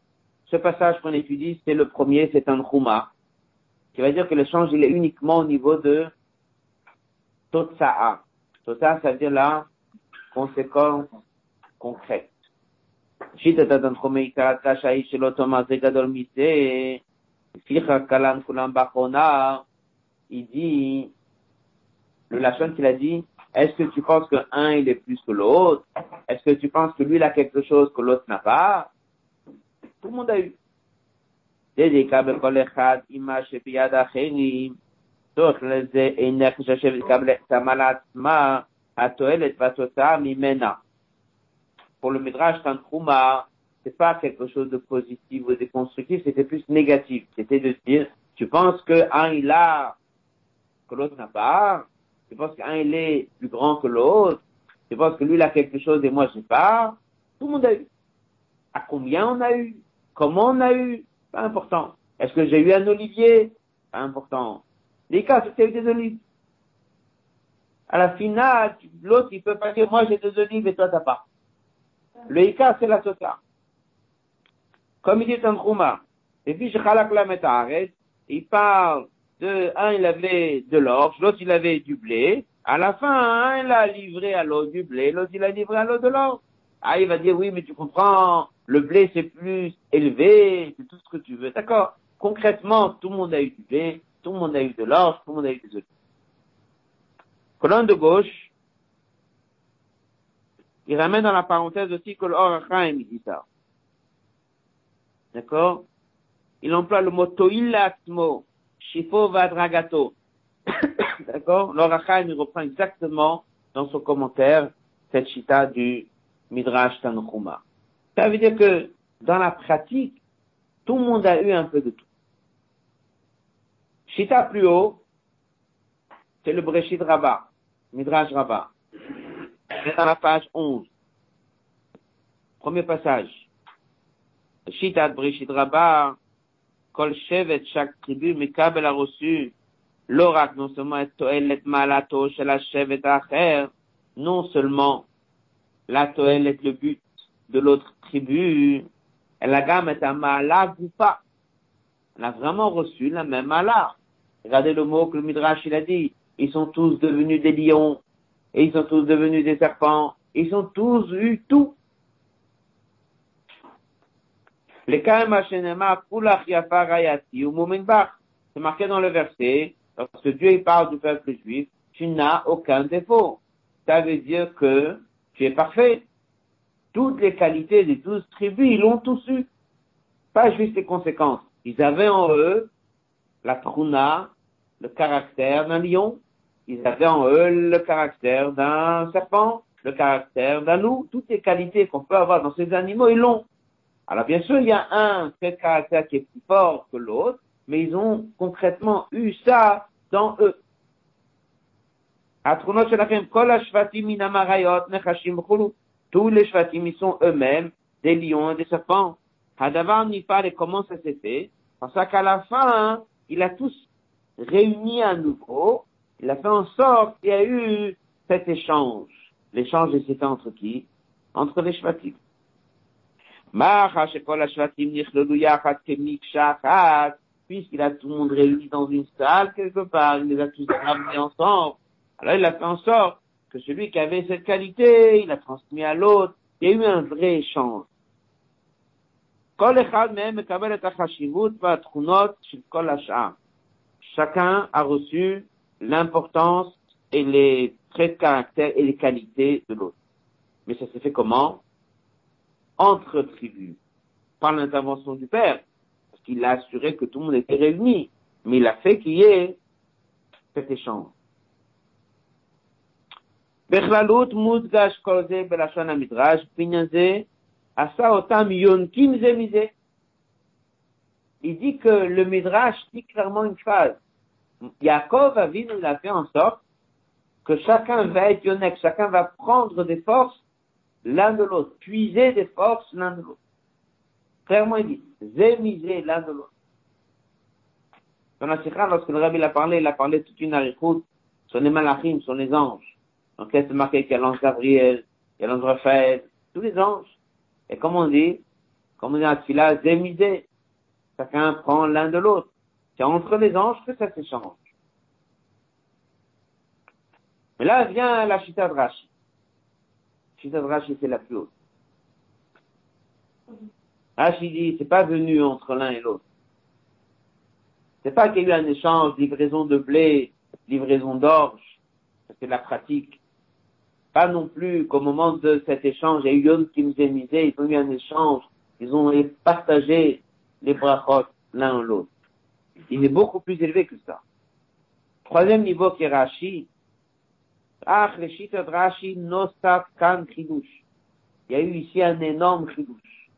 Ce passage qu'on étudie, c'est le premier, c'est un Khuma, qui veut dire que l'échange, il est uniquement au niveau de Totsa'a. Totsa'a, ça veut dire la conséquence concrète. Il dit, le Lachon qu'il a dit, est-ce que tu penses que un il est plus que l'autre? Est-ce que tu penses que lui il a quelque chose que l'autre n'a pas? tout le monde a eu. Pour le Midrash, Tantrouma, c'est pas quelque chose de positif ou de constructif, c'était plus négatif. C'était de dire, tu penses que un il a, que l'autre n'a pas, tu penses qu'un il est plus grand que l'autre, tu penses que lui il a quelque chose et moi j'ai pas. Tout le monde a eu. À combien on a eu? Comment on a eu? Pas important. Est-ce que j'ai eu un olivier? Pas important. Les cas, c'est des olives. À la finale, l'autre, il peut pas dire, moi j'ai deux olives et toi t'as pas. Le c'est la Tota. Comme il dit un Chouma, et puis je chalak la metaret, il parle de, un il avait de l'orge, l'autre il avait du blé, à la fin, un il a livré à l'autre du blé, l'autre il a livré à l'autre de l'orge. Ah, il va dire, oui, mais tu comprends, le blé c'est plus élevé, c'est tout ce que tu veux. D'accord. Concrètement, tout le monde a eu du blé, tout le monde a eu de l'orge, tout le monde a eu des olives. Colonne de gauche, il ramène dans la parenthèse aussi que l'Orachaim, dit ça. D'accord Il emploie le mot to'ilatmo, shifo vadragato. <coughs> D'accord L'Orachaim, il reprend exactement dans son commentaire cette chita du Midrash Tanchuma. Ça veut dire que dans la pratique, tout le monde a eu un peu de tout. Chita plus haut, c'est le Breshid Rabbah, Midrash Rabbah. C'est dans la page 11. Premier passage. Shitat Brishit Rabbah, Kol Shevet, chaque tribu, Mikabel a reçu, l'oracle, non seulement est Toelet Malato Shevet Acher, non seulement la Toelet, le but de l'autre tribu, elle a gamme est un Mala Goupa. Elle a vraiment reçu la même Mala. Regardez le mot que le Midrash il a dit. Ils sont tous devenus des lions. Et ils sont tous devenus des serpents. Ils ont tous eu tout. C'est marqué dans le verset, lorsque Dieu parle du peuple juif, tu n'as aucun défaut. Ça veut dire que tu es parfait. Toutes les qualités des douze tribus, ils l'ont tous eu. Pas juste les conséquences. Ils avaient en eux la truna, le caractère d'un lion. Ils avaient en eux le caractère d'un serpent, le caractère d'un loup. Toutes les qualités qu'on peut avoir dans ces animaux, ils l'ont. Alors bien sûr, il y a un trait de caractère qui est plus fort que l'autre, mais ils ont concrètement eu ça dans eux. Tous les shvatim, ils sont eux-mêmes des lions et des serpents. Hadavar parle et comment ça s'est fait. Parce qu'à la fin, il a tous réuni à nouveau. Il a fait en sorte qu'il y a eu cet échange. L'échange, c'était entre qui? Entre les shvatim. Puisqu'il a tout le monde réuni dans une salle quelque part, il les a tous ramenés ensemble. Alors il a fait en sorte que celui qui avait cette qualité, il a transmis à l'autre. Il y a eu un vrai échange. Chacun a reçu l'importance et les traits de caractère et les qualités de l'autre. Mais ça s'est fait comment? Entre tribus, par l'intervention du Père, parce qu'il a assuré que tout le monde était réuni, mais il a fait qu'il y ait cet échange. בכללות מודגש כל זה בלשון המדרש, בעניין זה עשה אותם יונקים זה מזה. Il dit que le Midrash dit clairement une phrase. Yaakov Avinu, il a fait en sorte que chacun va être yonek, chacun va prendre des forces l'un de l'autre, puiser des forces l'un de l'autre. Clairement, il dit, zémiser l'un de l'autre. Dans la Sikha, lorsque le Rabbi a parlé, il a parlé toute une arichoute sur les malachim, sur les anges. Donc, là, c'est marqué qu'il y a l'ange Gabriel, il y a l'ange Raphaël, tous les anges. Et comme on dit, comme on dit à Tfila, zémisé. Chacun prend l'un de l'autre. C'est entre les anges que ça s'échange. Mais là vient la chita de Rashi. Chita de Rashi, c'est la plus haute. Rashi dit, c'est pas venu entre l'un et l'autre. C'est pas qu'il y a eu un échange, livraison de blé, livraison d'orge, c'est la pratique. Pas non plus qu'au moment de cet échange, il y a eu Yom qui nous misé, ils ont eu un échange, ils ont partagé les brachot l'un l'autre. Il est beaucoup plus élevé que ça. Troisième niveau qui est Rashi. Ah, Rashi, Nosaf Kan Chidush. Il y a eu ici un énorme Chidush.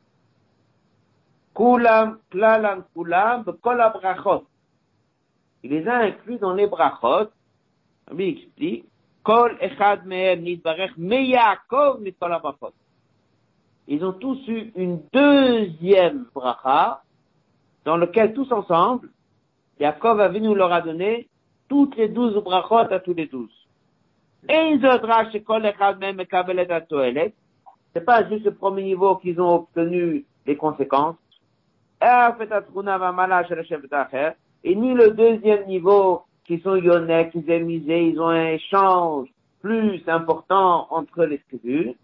Kulam, Klalam, Kulam, Kol brachot. Il les a inclus dans les brachot. Lui explique ils ont tous eu une deuxième bracha, dans lequel tous ensemble, Yaakov a venu leur a donné toutes les douze brachot à tous les douze. Et c'est pas juste le premier niveau qu'ils ont obtenu les conséquences. Et ni le deuxième niveau qui sont Yonek, qui misé, ils ont un échange plus important entre les tribus.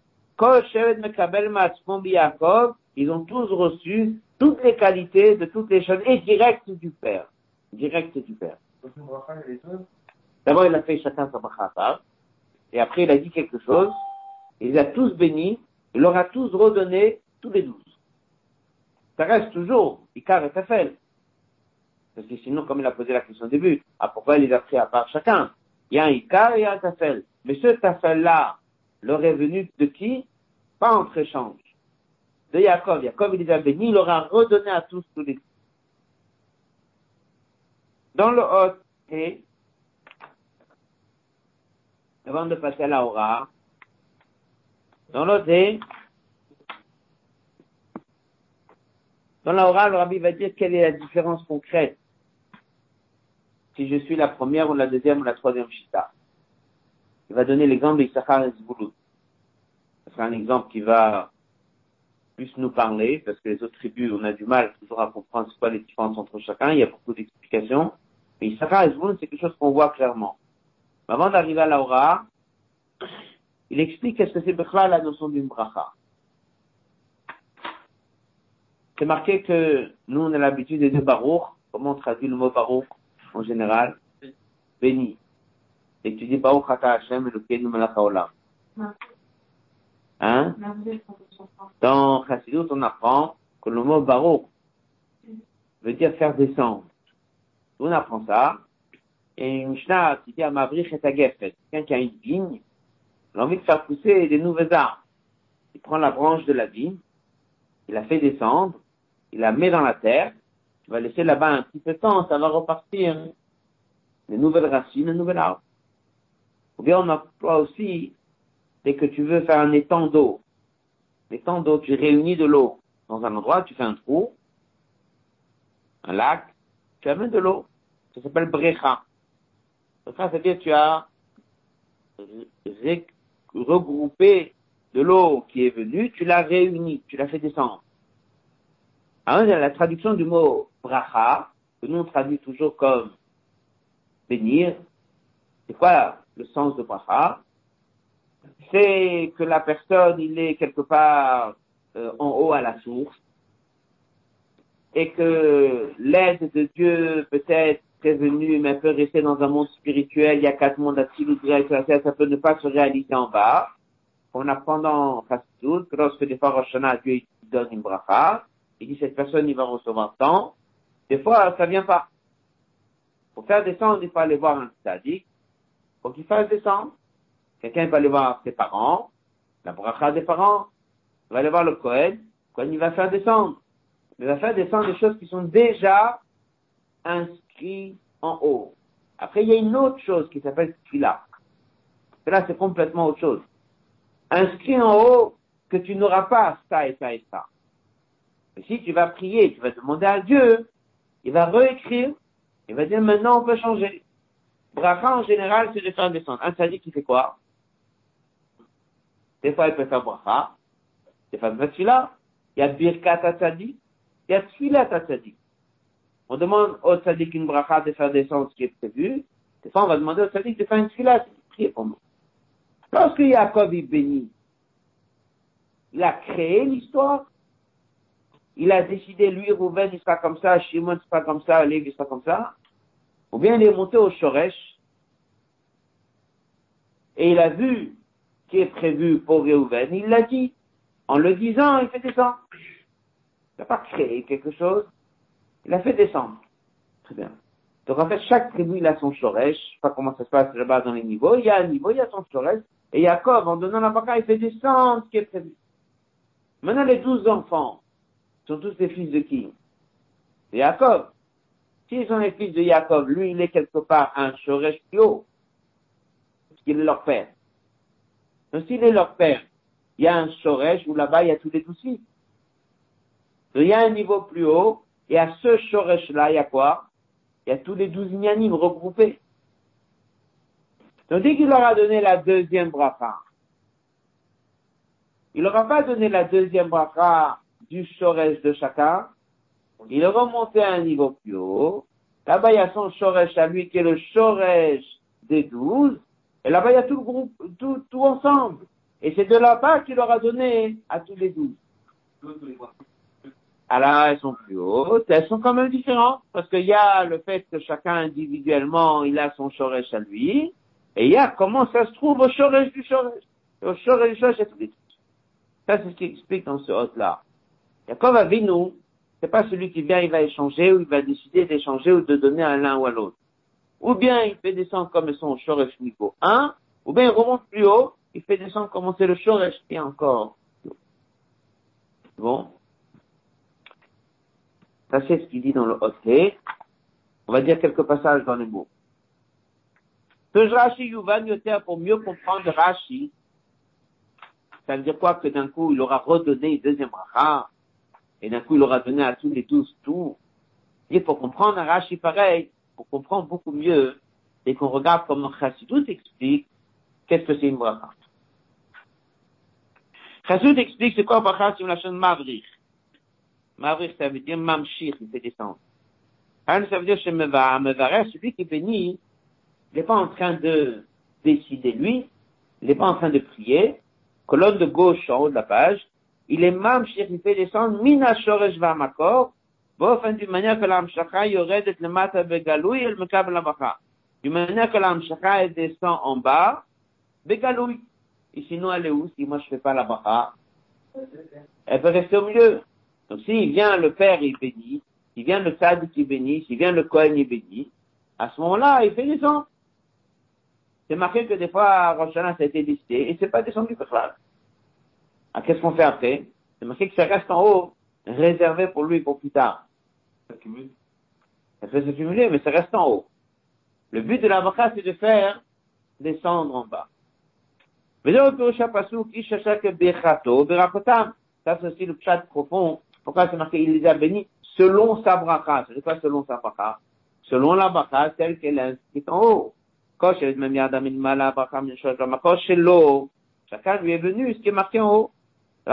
Ils ont tous reçu toutes les qualités de toutes les choses et direct du Père. Direct du Père. D'abord, il a fait chacun sa bracha et après il a dit quelque chose, il les a tous bénis, il leur a tous redonné tous les douze. Ça reste toujours, Icar et Tafel. Parce que sinon, comme il a posé la question au début, ah, pourquoi il les a pris à part chacun? Il y a un Ikar et il y a un Tafel. Mais ce Tafel-là, est venu de qui? Pas entre échange. De Yaakov. Yaakov, il les a bénis, il leur a redonné à tous tous les Dans le Hot, et, avant de passer à la Hora, dans l'Oté, dans la le Rabbi va dire quelle est la différence concrète si je suis la première ou la deuxième ou la troisième Shita. Il va donner l'exemple d'Issachar et Zbouloud. Ce sera un exemple qui va plus nous parler, parce que les autres tribus, on a du mal toujours à comprendre ce quoi les différences entre chacun, il y a beaucoup d'explications. Mais Issachar et c'est quelque chose qu'on voit clairement. Mais avant d'arriver à l'aura, il explique qu'est-ce que c'est la notion d'une bracha. C'est marqué que nous, on a l'habitude de dire Baruch. Comment on traduit le mot Baruch en général? Béni. Et tu dis Baruch Ata Hashem Elokeinu Melech Haolam. Hein? Dans Chassidut, on apprend que le mot Baruch veut dire faire descendre. On apprend ça. Et une Mishnah qui dit à Mavrich et Agefet, quelqu'un qui a une vigne, il a envie de faire pousser des nouvelles arbres. Il prend la branche de la vigne, il la fait descendre, il la met dans la terre, tu vas laisser là-bas un petit peu de temps, ça va repartir. Les nouvelles racines, les nouvel arbre. Ou bien on emploie aussi, dès que tu veux faire un étang d'eau, l'étang d'eau, tu réunis de l'eau dans un endroit, tu fais un trou, un lac, tu amènes de l'eau. Ça s'appelle brecha. Brecha, c'est-à-dire tu as regroupé de l'eau qui est venue, tu l'as réunie, tu l'as fait descendre. Alors, la traduction du mot bracha, que nous on traduit toujours comme bénir, c'est quoi le sens de bracha? C'est que la personne, il est quelque part euh, en haut à la source, et que l'aide de Dieu peut-être est venue, mais peut rester dans un monde spirituel, il y a quatre mondes à ça peut ne pas se réaliser en bas. On apprend dans Chassidut que lorsque des fois Rosh Dieu donne une bracha, il dit cette personne, il va recevoir tant. Des fois, ça vient pas. Pour faire descendre, il faut aller voir un sadique. Faut qu'il fasse descendre. Quelqu'un va aller voir ses parents, la bracha des parents. Il va aller voir le Kohen. Quand il va faire descendre. Il va faire descendre des choses qui sont déjà inscrites en haut. Après, il y a une autre chose qui s'appelle Tfila. Là, c'est complètement autre chose. Inscrit en haut que tu n'auras pas ça et ça et ça. Et si tu vas prier, tu vas demander à Dieu, il va réécrire, il va dire maintenant on peut changer. Bracha en général, c'est de faire descendre. Un sadique qui fait quoi? Des fois il peut faire bracha, des fois il peut faire. Il y a birkat tzadik, il y a tfilat tzadik. On demande au tzadik une bracha de faire descendre ce qui est prévu. Des fois on va demander au tzadik de faire une tfilat, prier pour nous. Lorsque Jacob est béni, il a créé l'histoire, il a décidé, lui, Rouven, il sera comme ça, Shimon, il sera comme ça, Lévi, il sera comme ça. Ou bien il est monté au Shoresh, et il a vu qui est prévu pour Réhouven, il l'a dit. En le disant, il fait descendre. Il n'a pas créé quelque chose, il a fait descendre. Très bien. Donc en fait, chaque tribu, il a son Shoresh, je sais pas comment ça se passe là-bas dans les niveaux, il y a un niveau, il y a son Shoresh, et Jacob, en donnant la il fait descendre ce qui est prévu. Maintenant, les douze enfants, sont tous les fils de qui? De Jacob. S'ils sont les fils de Jacob, lui, il est quelque part un Shoresh plus haut, parce qu'il est leur père? Donc s'il est leur père, il y a un Shoresh où là-bas, il y a tous les douze fils. il y a un niveau plus haut, et à ce Shoresh-là, il y a quoi? Il y a tous les douze Inyanim regroupés. Donc dès qu'il leur a donné la deuxième bracha, il leur a pas donné la deuxième bracha du Shoresh de chacun, il est remonté à un niveau plus haut. Là-bas, il y a son Shoresh à lui qui est le Shoresh des douze. Et là-bas, il y a tout le groupe, tout, tout ensemble. Et c'est de là-bas qu'il leur donné à tous les douze. Alors, elles sont plus hautes, elles sont quand même différentes, parce qu'il y a le fait que chacun individuellement, il a son Shoresh à lui, et il y a comment ça se trouve au Shoresh du Shoresh. Au Shoresh du Shoresh, tous les Ça, c'est ce qui explique dans ce hôte-là. Yaakov Avinu, c'est pas celui qui vient, il va échanger, ou il va décider d'échanger ou de donner à l'un ou à l'autre. Ou bien il fait descendre comme son Shoresh niveau 1, ou bien il remonte plus haut, il fait descendre comme c'est le Shoresh qui encore. Bon. Ça c'est ce qu'il dit dans le Hoté. On va dire quelques passages dans les mots. Que Rashi Yuvan Yoter pour mieux comprendre Rashi, ça veut dire quoi que d'un coup il aura redonné une deuxième racha, et d'un coup il aura donné à tous les douze tout. Il faut comprendre Rashi pareil, pour comprendre beaucoup mieux, et qu'on regarde comment Chassidut explique qu'est-ce que c'est une bracha. Chassidut explique c'est quoi bracha sur la chaîne Mavrich. Mavrich ça veut dire mamshir, il fait descendre. Han, ça veut dire chez Meva, Meva, celui qui bénit, il n'est pas en train de décider lui, il n'est pas en train de prier, colonne de gauche en haut de la page, il est même il fait descendre mina shoresh va makor, באופן d'une manière que l'amshaka יורדת למטה בגלוי אל מקבל הברכה. D'une manière que l'amshaka elle descend en bas, בגלוי. Et sinon, elle est où si moi je fais pas la bracha Elle peut rester au milieu. Donc s'il vient le père, il bénit. S'il vient le tzaddik, il bénit. S'il vient le kohen, il bénit. À ce moment-là, il fait descendre. C'est marqué que des fois, Rosh Hashanah, ça a été décidé et c'est pas descendu pour ça. Ah, qu'est-ce qu'on fait après? C'est marqué que ça reste en haut, réservé pour lui pour plus tard. Ça cumule. Ça peut se cumuler, mais ça reste en haut. Le but de la bracha, c'est de faire descendre en bas. Mais là, Ça, c'est aussi le chat profond. Pourquoi c'est marqué, il les a bénis selon sa bracha. C'est quoi selon sa bracha? Selon la bracha, celle qu'elle est en haut. Chacun lui est venu, ce qui est marqué en haut. Il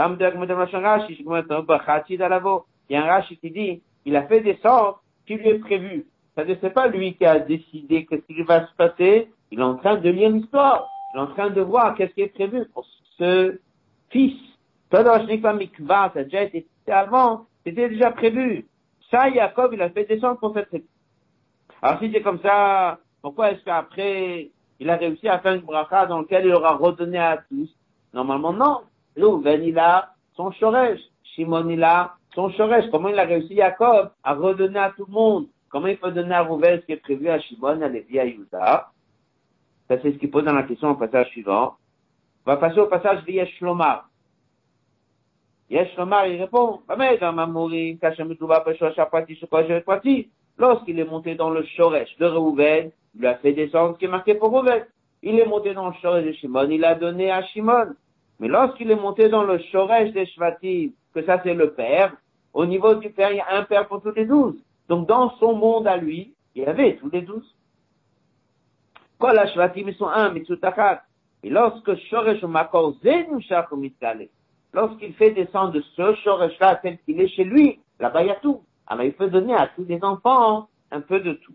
y a un Rashi qui dit, il a fait descendre ce qui lui est prévu. C'est-à-dire, c'est pas lui qui a décidé qu'est-ce qui va se passer. Il est en train de lire l'histoire. Il est en train de voir qu'est-ce qui est prévu pour ce fils. Ça a déjà été avant, c'était déjà prévu. Ça, Jacob, il a fait descendre pour cette Alors, si c'est comme ça, pourquoi est-ce qu'après, il a réussi à faire une bracha dans lequel il aura redonné à tous? Normalement, non. Rouven, il a son Shoresh. Shimon, il a son Shoresh. Comment il a réussi, Jacob, à redonner à tout le monde? Comment il peut donner à Rouven ce qui est prévu à Shimon, à Lévi, à Yuda? Ça, c'est ce qu'il pose dans la question au passage suivant. On va passer au passage de Yesh Lomar. Yesh Lomar, il répond, Lorsqu'il est monté dans le Shoresh de Reuven, il lui a fait descendre ce qui est marqué pour Reuven. Il est monté dans le Shoresh de Shimon, il a donné à Shimon. Mais lorsqu'il est monté dans le Shoresh des Shvatim, que ça c'est le père, au niveau du père, il y a un père pour tous les douze. Donc dans son monde à lui, il y avait tous les douze. Kol Shvatim, ils sont un, Mitsutakat. Et lorsque Shoresh Makor Zenu Shach lorsqu'il fait descendre de ce Shoresh-là tel qu'il est chez lui, là-bas il y a tout. Alors il peut donner à tous les enfants un peu de tout.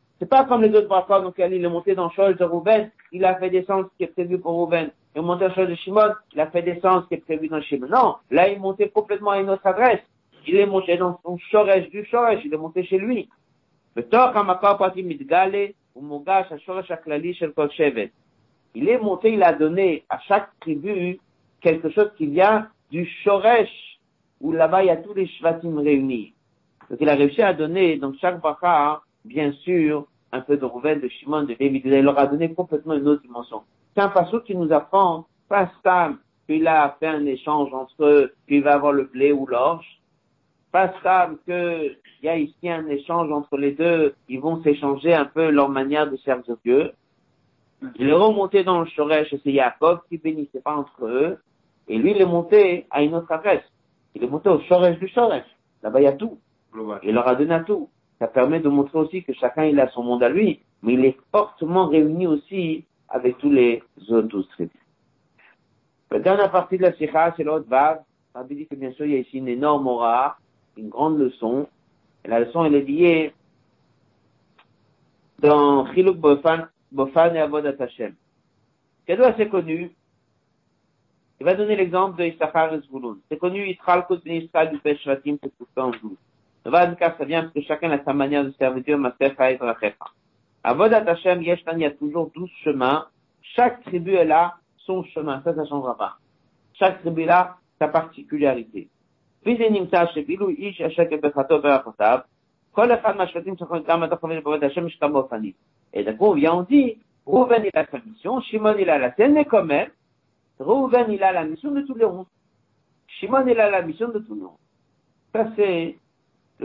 C'est pas comme les autres brachot, donc il est monté dans le Shol de Rouven, il a fait des sens qui est prévu pour Rouven. Il est monté dans Shol de Shimon, il a fait des sens qui est prévu dans Shimon. Non, là il est monté complètement à une autre adresse. Il est monté dans son Shoresh du Shoresh, il est monté chez lui. Il est monté, il a donné à chaque tribu quelque chose qui vient du Shoresh, où là-bas il y a tous les Shvatim réunis. Donc il a réussi à donner dans chaque bracha, hein, bien sûr, un peu de Rouven, de Shimon, de Lévi, il leur a donné complètement une autre dimension. C'est un passage qui nous apprend, pas Stam, qu'il a fait un échange entre eux, qu'il va avoir le blé ou l'orge. Pas Stam, qu'il y a ici un échange entre les deux, ils vont s'échanger un peu leur manière de servir Dieu. Il est remonté dans le Shoresh, c'est Yaakov qui bénissait pas entre eux, et lui il est monté à une autre adresse. Il est monté au Shoresh du Shoresh. Là-bas il y a tout. Il leur a donné à tout ça permet de montrer aussi que chacun il a son monde à lui, mais il est fortement réuni aussi avec tous les autres tribus. La dernière partie de la Sikha, c'est l'autre vague. Rabbi dit que bien sûr, il y a ici une énorme aura, une grande leçon. Et la leçon, elle est liée dans Chiluk Bofan, et Avodat Hashem. Cadeau assez connu. Il va donner l'exemple de Issachar et Zvulun. C'est connu, Israël, Kod Ben Israël, du Pech Shvatim, c'est tout ça en douze. Vadka, ça vient parce que chacun a sa manière de servir Dieu, Masefa et Rachefa. Avodat Hashem, Yeshtan, il y a toujours douze chemins. Chaque tribu, elle a son chemin. Ça, ça changera pas. Chaque tribu, elle a sa particularité. Kol Hashem, Et d'un coup, on vient, on dit, Rouven, il a sa mission, Shimon, il a la sienne, mais quand même, Rouven, il a la mission de tous les ronds. Shimon, il a la mission de tous les ronds. Ça, c'est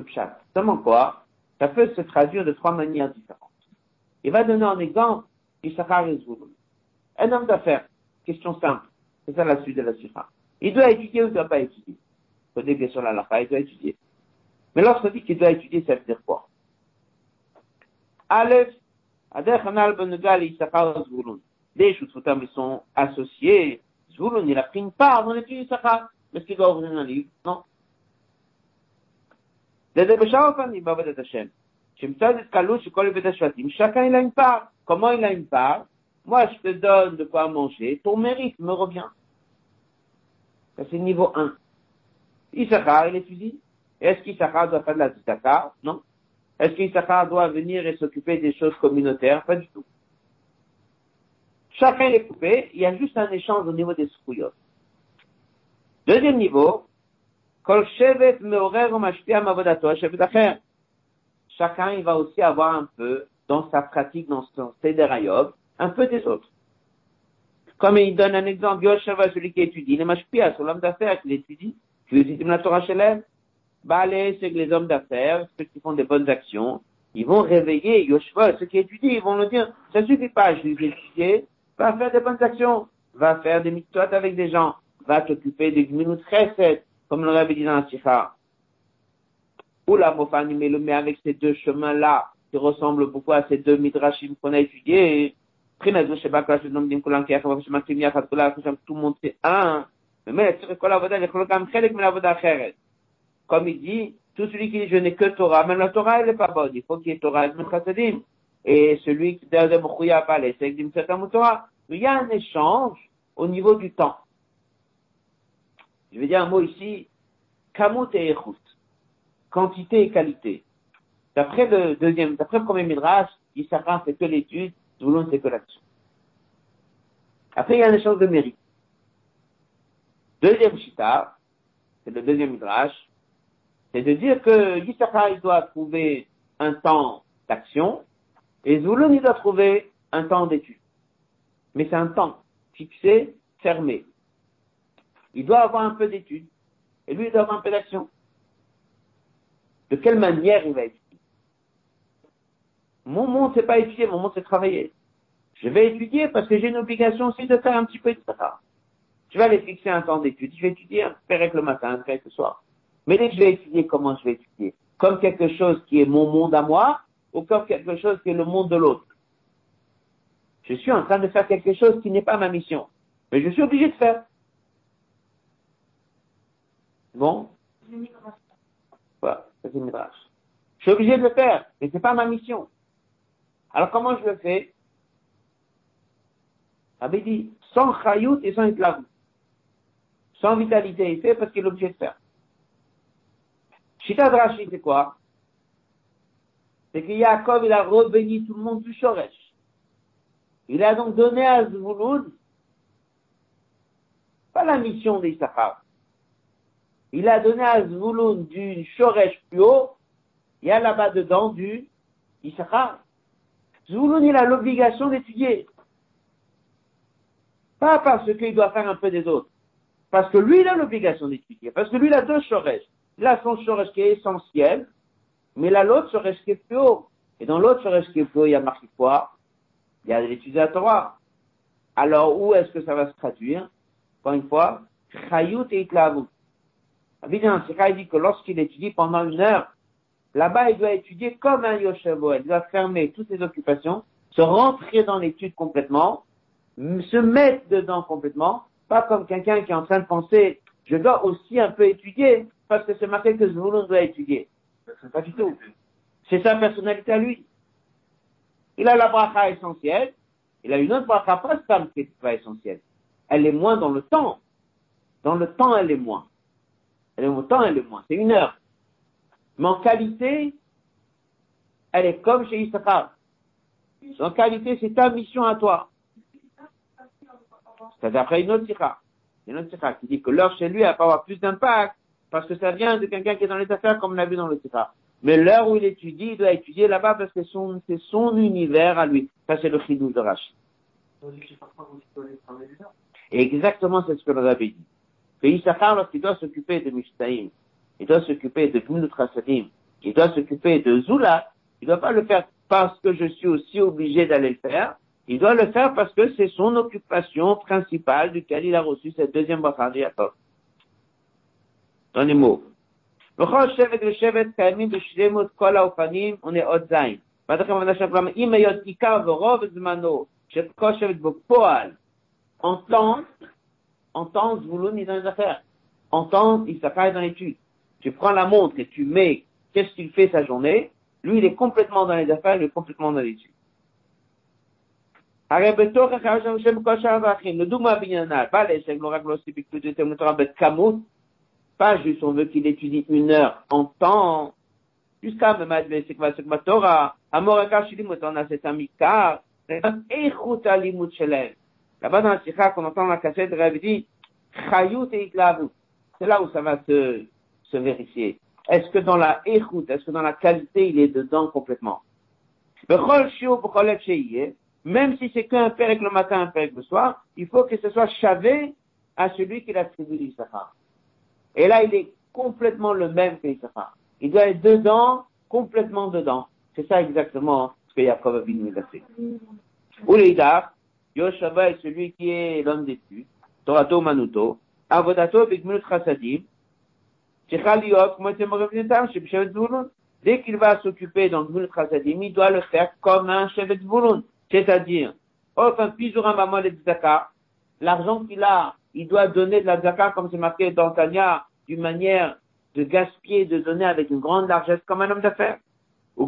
le. Seulement quoi? Ça peut se traduire de trois manières différentes. Il va donner un exemple, Issachar et. Un homme d'affaires, question simple, c'est ça la suite de la Sikha. Il doit étudier ou il ne doit pas étudier? Pose des questions là, là, il doit étudier. Mais lorsqu'on dit qu'il doit étudier, ça veut dire quoi? Aleph, Adech Anal Benegal Issachar Zvulun. Les ils sont associés. Zvulun, il a pris une part dans l'étude d'Issachar. Est-ce qu'il doit ouvrir un livre? Non. Chacun il a une part. Comment il a une part Moi, je te donne de quoi manger, ton mérite me revient. Ça, c'est niveau 1. Issachar, il étudie. Est-ce qu'Issachar doit faire de la tzedaka Non. Est-ce qu'Issachar doit venir et s'occuper des choses communautaires Pas du tout. Chacun est coupé, il y a juste un échange au niveau des scouyos. Deuxième niveau, Chacun, il va aussi avoir un peu, dans sa pratique, dans son Seder un peu des autres. Comme il donne un exemple, Yosheva, celui qui étudie, les mashpia, sur l'homme d'affaires qui étudie, qui étudie la Torah Shelem, Balé, c'est que les hommes d'affaires, ceux qui font des bonnes actions, ils vont réveiller Yoshua, ceux qui étudient, ils vont le dire, ça suffit pas, je vais étudier, va faire des bonnes actions, va faire des mitzvot avec des gens, va t'occuper des minutes très comme on l'avait dit dans la Sikha. Ou la Mofani, mais avec ces deux chemins-là, qui ressemblent beaucoup à ces deux midrashim qu'on a étudiés. Tout le un. Comme il dit, tout celui qui dit je n'ai que Torah, même la Torah elle n'est pas bonne, il faut qu'il y ait Torah et celui qui dit il y a un échange au niveau du temps. Je vais dire un mot ici, kamut et echut, quantité et qualité. D'après le deuxième, d'après le premier midrash, Issachar fait que l'étude, Zoulon c'est que l'action. Après, il y a un échange de mérite. Deuxième chita, c'est le deuxième midrash, c'est de dire que Yissachar, il doit trouver un temps d'action, et Zoulon, il doit trouver un temps d'étude. Mais c'est un temps fixé, fermé. Il doit avoir un peu d'étude, et lui, il doit avoir un peu d'action. De quelle manière il va étudier Mon monde, c'est pas étudier, mon monde, c'est travailler. Je vais étudier parce que j'ai une obligation aussi de faire un petit peu de ça. Je vais aller fixer un temps d'étude. Je vais étudier un avec le matin, un avec le soir. Mais dès que je vais étudier, comment je vais étudier? Comme quelque chose qui est mon monde à moi ou comme quelque chose qui est le monde de l'autre? Je suis en train de faire quelque chose qui n'est pas ma mission. Mais je suis obligé de faire. Bon? Voilà, c'est une Je suis obligé de le faire, mais c'est pas ma mission. Alors comment je le fais? Rabbi dit, sans chayout et sans itlav. Sans vitalité, il fait parce qu'il est obligé de faire. Chita Drashi, c'est quoi? C'est que Yaakov, il a rebéni tout le monde du Shoresh. Il a donc donné à Zvouloun, pas la mission d'Issachar. Il a donné à Zvouloun du Shoresh plus haut, il y a là-bas dedans du Issachar. Zvouloun, il a l'obligation d'étudier. Pas parce qu'il doit faire un peu des autres. Parce que lui, il a l'obligation d'étudier. Parce que lui, il a deux Shoresh. Il a son Shoresh qui est essentiel, mais là, l'autre Shoresh qui est plus haut. Et dans l'autre Shoresh qui est plus haut, il y a marqué quoi? Il y a l'étude de Torah. Alors, où est-ce que ça va se traduire? Encore une fois, Chayut et Itlavut. Évidemment, c'est dit que lorsqu'il étudie pendant une heure, là-bas, il doit étudier comme un Yoshevo. Il doit fermer toutes ses occupations, se rentrer dans l'étude complètement, se mettre dedans complètement, pas comme quelqu'un qui est en train de penser, je dois aussi un peu étudier, parce que c'est marqué que Zvulun doit étudier. Pas du tout. C'est sa personnalité à lui. Il a la bracha essentielle, il a une autre bracha pas qui est pas essentielle. Elle est moins dans le temps. Dans le temps, elle est moins. Elle est au temps, elle est moins. C'est une heure. Mais en qualité, elle est comme chez Issachar. En qualité, c'est ta mission à toi. C'est après une autre sikha. Une autre sikha qui dit que l'heure chez lui n'a pas avoir plus d'impact parce que ça vient de quelqu'un qui est dans les affaires comme on l'a vu dans le sikha. Mais l'heure où il étudie, il doit étudier là-bas parce que c'est son univers à lui. Ça, c'est le chidou de Rashi. exactement, c'est ce que nous dit Que Issachar, lorsqu'il doit s'occuper de Mishtaïm, il doit s'occuper de Gmilut Rasadim, qui doit s'occuper de Zula, il ne doit pas le faire parce que je suis aussi obligé d'aller le faire. Il doit le faire parce que c'est son occupation principale duquel il a reçu cette deuxième bracha de Yaakov. Dans les mots. בכל שבט ושבט קיימים בשלמות כל האופנים ונאות זין. ועד לכם עבודה של כלומר, אם היות עיקר ורוב זמנו של כל שבט בפועל, en temps, Zvouloun est dans les affaires. En temps, Issachar dans l'étude. Tu prends la montre et tu mets qu'est-ce qu'il fait sa journée? Lui, il est complètement dans les affaires, il est complètement dans l'étude. Pas que hein. juste on veut qu'il étudie une heure en temps, jusqu'à même Sekva Sekva Torah, Amoraka Shilim, on a cet amikar, Echut Alimut Shelem. Là-bas dans la sikha, qu'on entend la cassette, Rabbi dit, chayut et iklavut. C'est là où ça va se, se vérifier. Est-ce que dans la écoute, est-ce que dans la qualité, il est dedans complètement? Même si c'est qu'un père le matin, un père le soir, il faut que ce soit chavé à celui qui l'attribue l'Issachar. Et là, il est complètement le même que l'Issachar. Il doit être dedans, complètement dedans. C'est ça exactement ce que Yaakov Avinu a fait. Ou l'Idar, Yoshava est celui qui est l'homme d'études, Torato Manuto, Avodato Bigmut Chassadim, Dès qu'il va s'occuper dans le Chassadim, il doit le faire comme un chef de Zvulun. C'est-à-dire, enfin, maman le l'argent qu'il a, il doit donner de la zaka, comme c'est marqué dans Tanya, d'une manière de gaspiller, de donner avec une grande largesse comme un homme d'affaires. Ou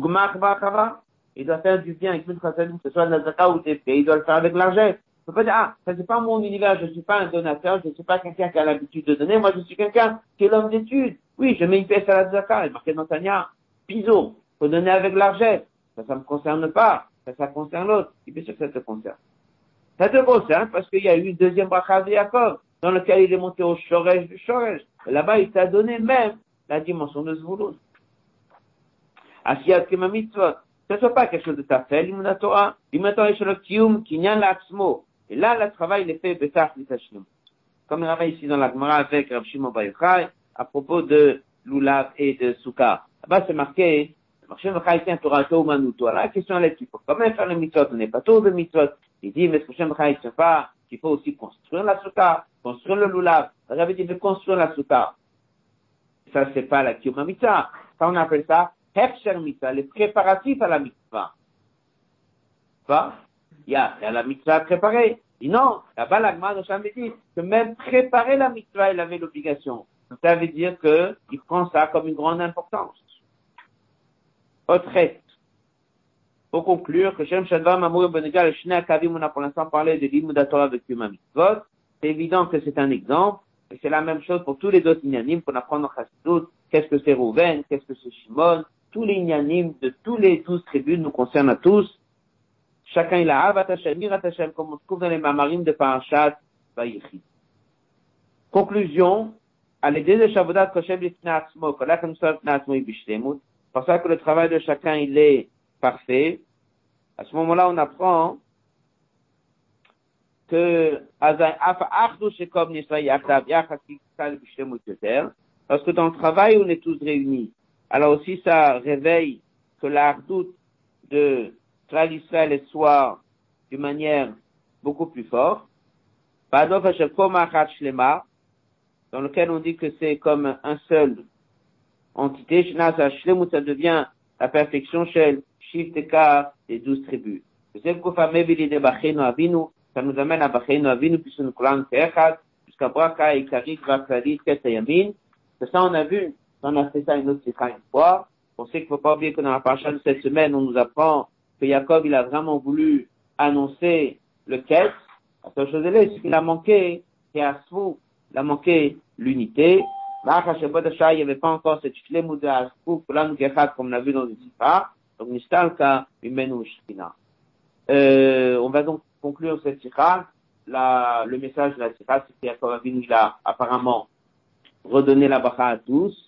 il doit faire du bien avec une que ce soit ou des il doit le faire avec largesse. Il ne peut pas dire, ah, ça c'est pas mon univers, je ne suis pas un donateur, je ne suis pas quelqu'un qui a l'habitude de donner, moi je suis quelqu'un qui est l'homme d'études. Oui, je mets une pièce à la zaka, il marqué dans Tanya, piso, faut donner avec largesse. Ça, ça me concerne pas ça, ça concerne l'autre. Et bien sûr que ça te concerne. Ça te concerne parce qu'il y a eu une deuxième bracha de Yaakov, dans lequel il est monté au Shoresh du Shoresh. Là-bas, il t'a donné même la dimension de Zvulun. Asiyat kema. Ce ne soit pas quelque chose de ta fait, est le kiyum, kinyan l'axmo. Et là, le travail, il est fait betach l'itashlim. Comme il travaille ici dans la Gemara avec Rav Shimon Bayochai, à propos de Lulav et de Souka. Là-bas, c'est marqué, Marché Vachai Torah Manuto. Alors la question est, il faut quand même faire les mitzvot, on n'est pas tous de mitzvot. Il dit, mais que Vachai ne pas qu'il faut aussi construire la souka, construire le lulav. J'avais dit de construire la souka. Ça, c'est pas la Kiyuma Mitzvah. Ça, on appelle ça Hefsher Mitzvah, les préparatifs à la mitzvah. Pas? Il y a, il la mitzvah préparée. Et non, là-bas, l'agma jamais dit que même préparer la mitzvah, il avait l'obligation. Ça veut dire qu'il prend ça comme une grande importance. Autre Pour conclure, que Shem Shadvam Amour Benegal Shne Kavim, on a pour l'instant parlé de l'Imudatora avec Yuma Mitzvot. C'est évident que c'est un exemple. Et c'est la même chose pour tous les autres inyanim qu'on apprend dans Chassidut. Qu'est-ce que c'est Rouven? Qu'est-ce que c'est Shimon? Tous les inyanim de tous les douze tribus nous concernent à tous. Chacun il a Avat Hashem, Mirat Hashem, comme on trouve dans les mamarim de Parashat Vayichid. Conclusion, à l'idée de Shavodat Koshem Lifna Atzmo, Kolak Amsal Lifna Atzmo Ibishlemut, ça que le travail de chacun, il est parfait. À ce moment-là, on apprend que parce que dans le travail, on est tous réunis. Alors aussi, ça réveille que la de Israël soit d'une manière beaucoup plus forte. Dans lequel on dit que c'est comme un seul entité, ça devient la perfection chez Shifteka des douze tribus. Ça nous amène à Bachenu Avinu, puisque nous coulons Teechad, jusqu'à Braka, Ikarik, Rakladit, Ketayamin. C'est ça, on a vu. On a fait ça une autre une fois. On sait qu'il faut pas oublier que dans la paracha de cette semaine, on nous apprend que Jacob, il a vraiment voulu annoncer le quête. La seule chose est, qu'il a manqué, c'est à il a manqué l'unité, il n'y avait pas encore cette shlemut de gechad, comme on l'a vu dans le Sifra, donc nistalka imenu shkina. Euh, on va donc conclure cette sikha. Le message de la sikha, c'est Avinu, il a apparemment redonné la bacha à tous.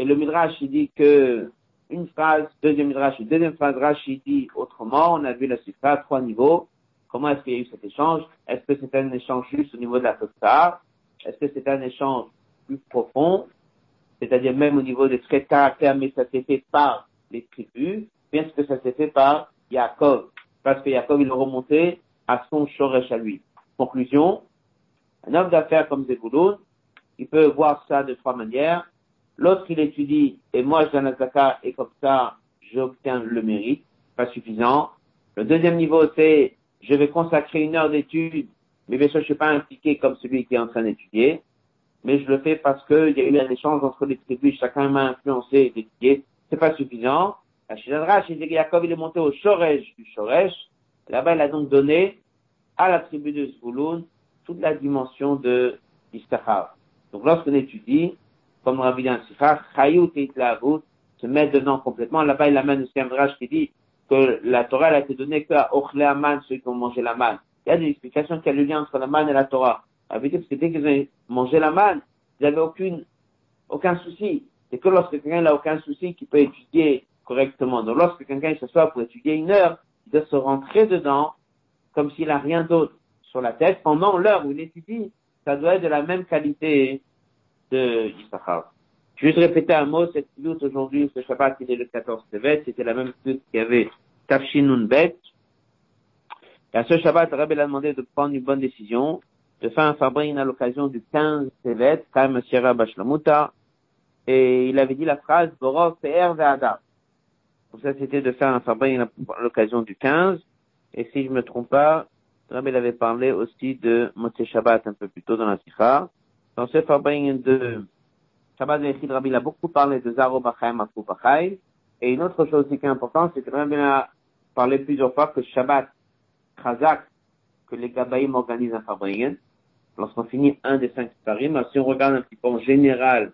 Et le Midrash, il dit que une phrase, deuxième Midrash, deuxième phrase, Rashi dit autrement. On a vu la sikha à trois niveaux. Comment est-ce qu'il y a eu cet échange? Est-ce que c'est un échange juste au niveau de la Tosar? Est-ce que c'est un échange plus profond? c'est-à-dire même au niveau des traits de caractère, mais ça s'est fait par les tribus, bien ce que ça s'est fait par Yaakov, parce que Yaakov, il remonté à son Shoresh à lui. Conclusion, un homme d'affaires comme Zebulun, il peut voir ça de trois manières. L'autre, il étudie, et moi, je donne la et comme ça, j'obtiens le mérite, pas suffisant. Le deuxième niveau, c'est, je vais consacrer une heure d'étude, mais bien sûr, je suis pas impliqué comme celui qui est en train d'étudier, mais je le fais parce qu'il y a eu un échange entre les tribus, chacun m'a influencé d'étudier. C'est pas suffisant. La que Yaakov, il est monté au Shoresh du Shoresh. Là-bas, il a donc donné à la tribu de Zvouloun toute la dimension de l'Istachar. Donc, lorsqu'on étudie, comme Rabbi Sichar, Chayut et Itlaavut, se met dedans complètement. Là-bas, il amène aussi un drach qui dit que la Torah elle a été donnée qu'à Ochle Aman, ceux qui ont mangé la manne. Il y a des explications qu'il y a le lien entre la manne et la Torah. Dire que dès qu'ils ont mangé la manne, ils n'avaient aucune, aucun souci. C'est que lorsque quelqu'un n'a aucun souci, qu'il peut étudier correctement. Donc lorsque quelqu'un s'assoit pour étudier une heure, il doit se rentrer dedans comme s'il n'a rien d'autre sur la tête pendant l'heure où il étudie. Ça doit être de la même qualité de. Je vais juste répéter un mot, cette lutte aujourd'hui, ce Shabbat, il est le 14 Tevet, c'était la même lutte qu'il y avait Tafshinun Bet. Et à ce Shabbat, Rabbi a demandé de prendre une bonne décision, de faire un fabrique à l'occasion du 15 Tevet, Kaim Sierra Bashlamuta, et il avait dit la phrase, Borov Pe'er Ve'ada. Donc ça, c'était de faire un fabrique à l'occasion du 15, et si je me trompe pas, Rabbi avait parlé aussi de Motse Shabbat un peu plus tôt dans la Sikha. Dans ce de Shabbat Vechid, Rabbi a beaucoup parlé de Zaro Bachaim Afou Bachaim, et une autre chose aussi qui est importante, c'est que Rabbi a parlé plusieurs fois que Shabbat Chazak, que les Gabaïm organisent un fabrique, lorsqu'on finit un des cinq farim, si on regarde un petit peu en général,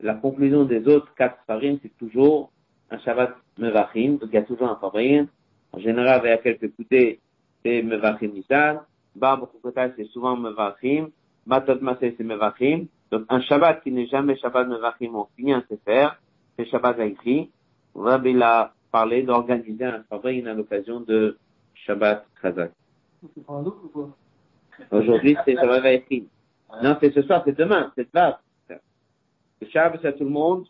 la conclusion des autres quatre farim, c'est toujours un Shabbat Mevachim, donc il y a toujours un fabrique. En général, il y a quelques côtés, c'est Mevachim Nissan. Bar c'est souvent Mevachim. Matot Masé, c'est Mevachim. Donc, un Shabbat qui n'est jamais Shabbat Mevachim, on finit un Sefer, c'est Shabbat Haïchi. Rabbi a parlé d'organiser un fabrique à l'occasion de Shabbat Chazak. Aujourd'hui, c'est Shabbat Haïchi. Non, c'est ce soir, c'est demain, c'est là. Le Shabbat, c'est à tout le monde.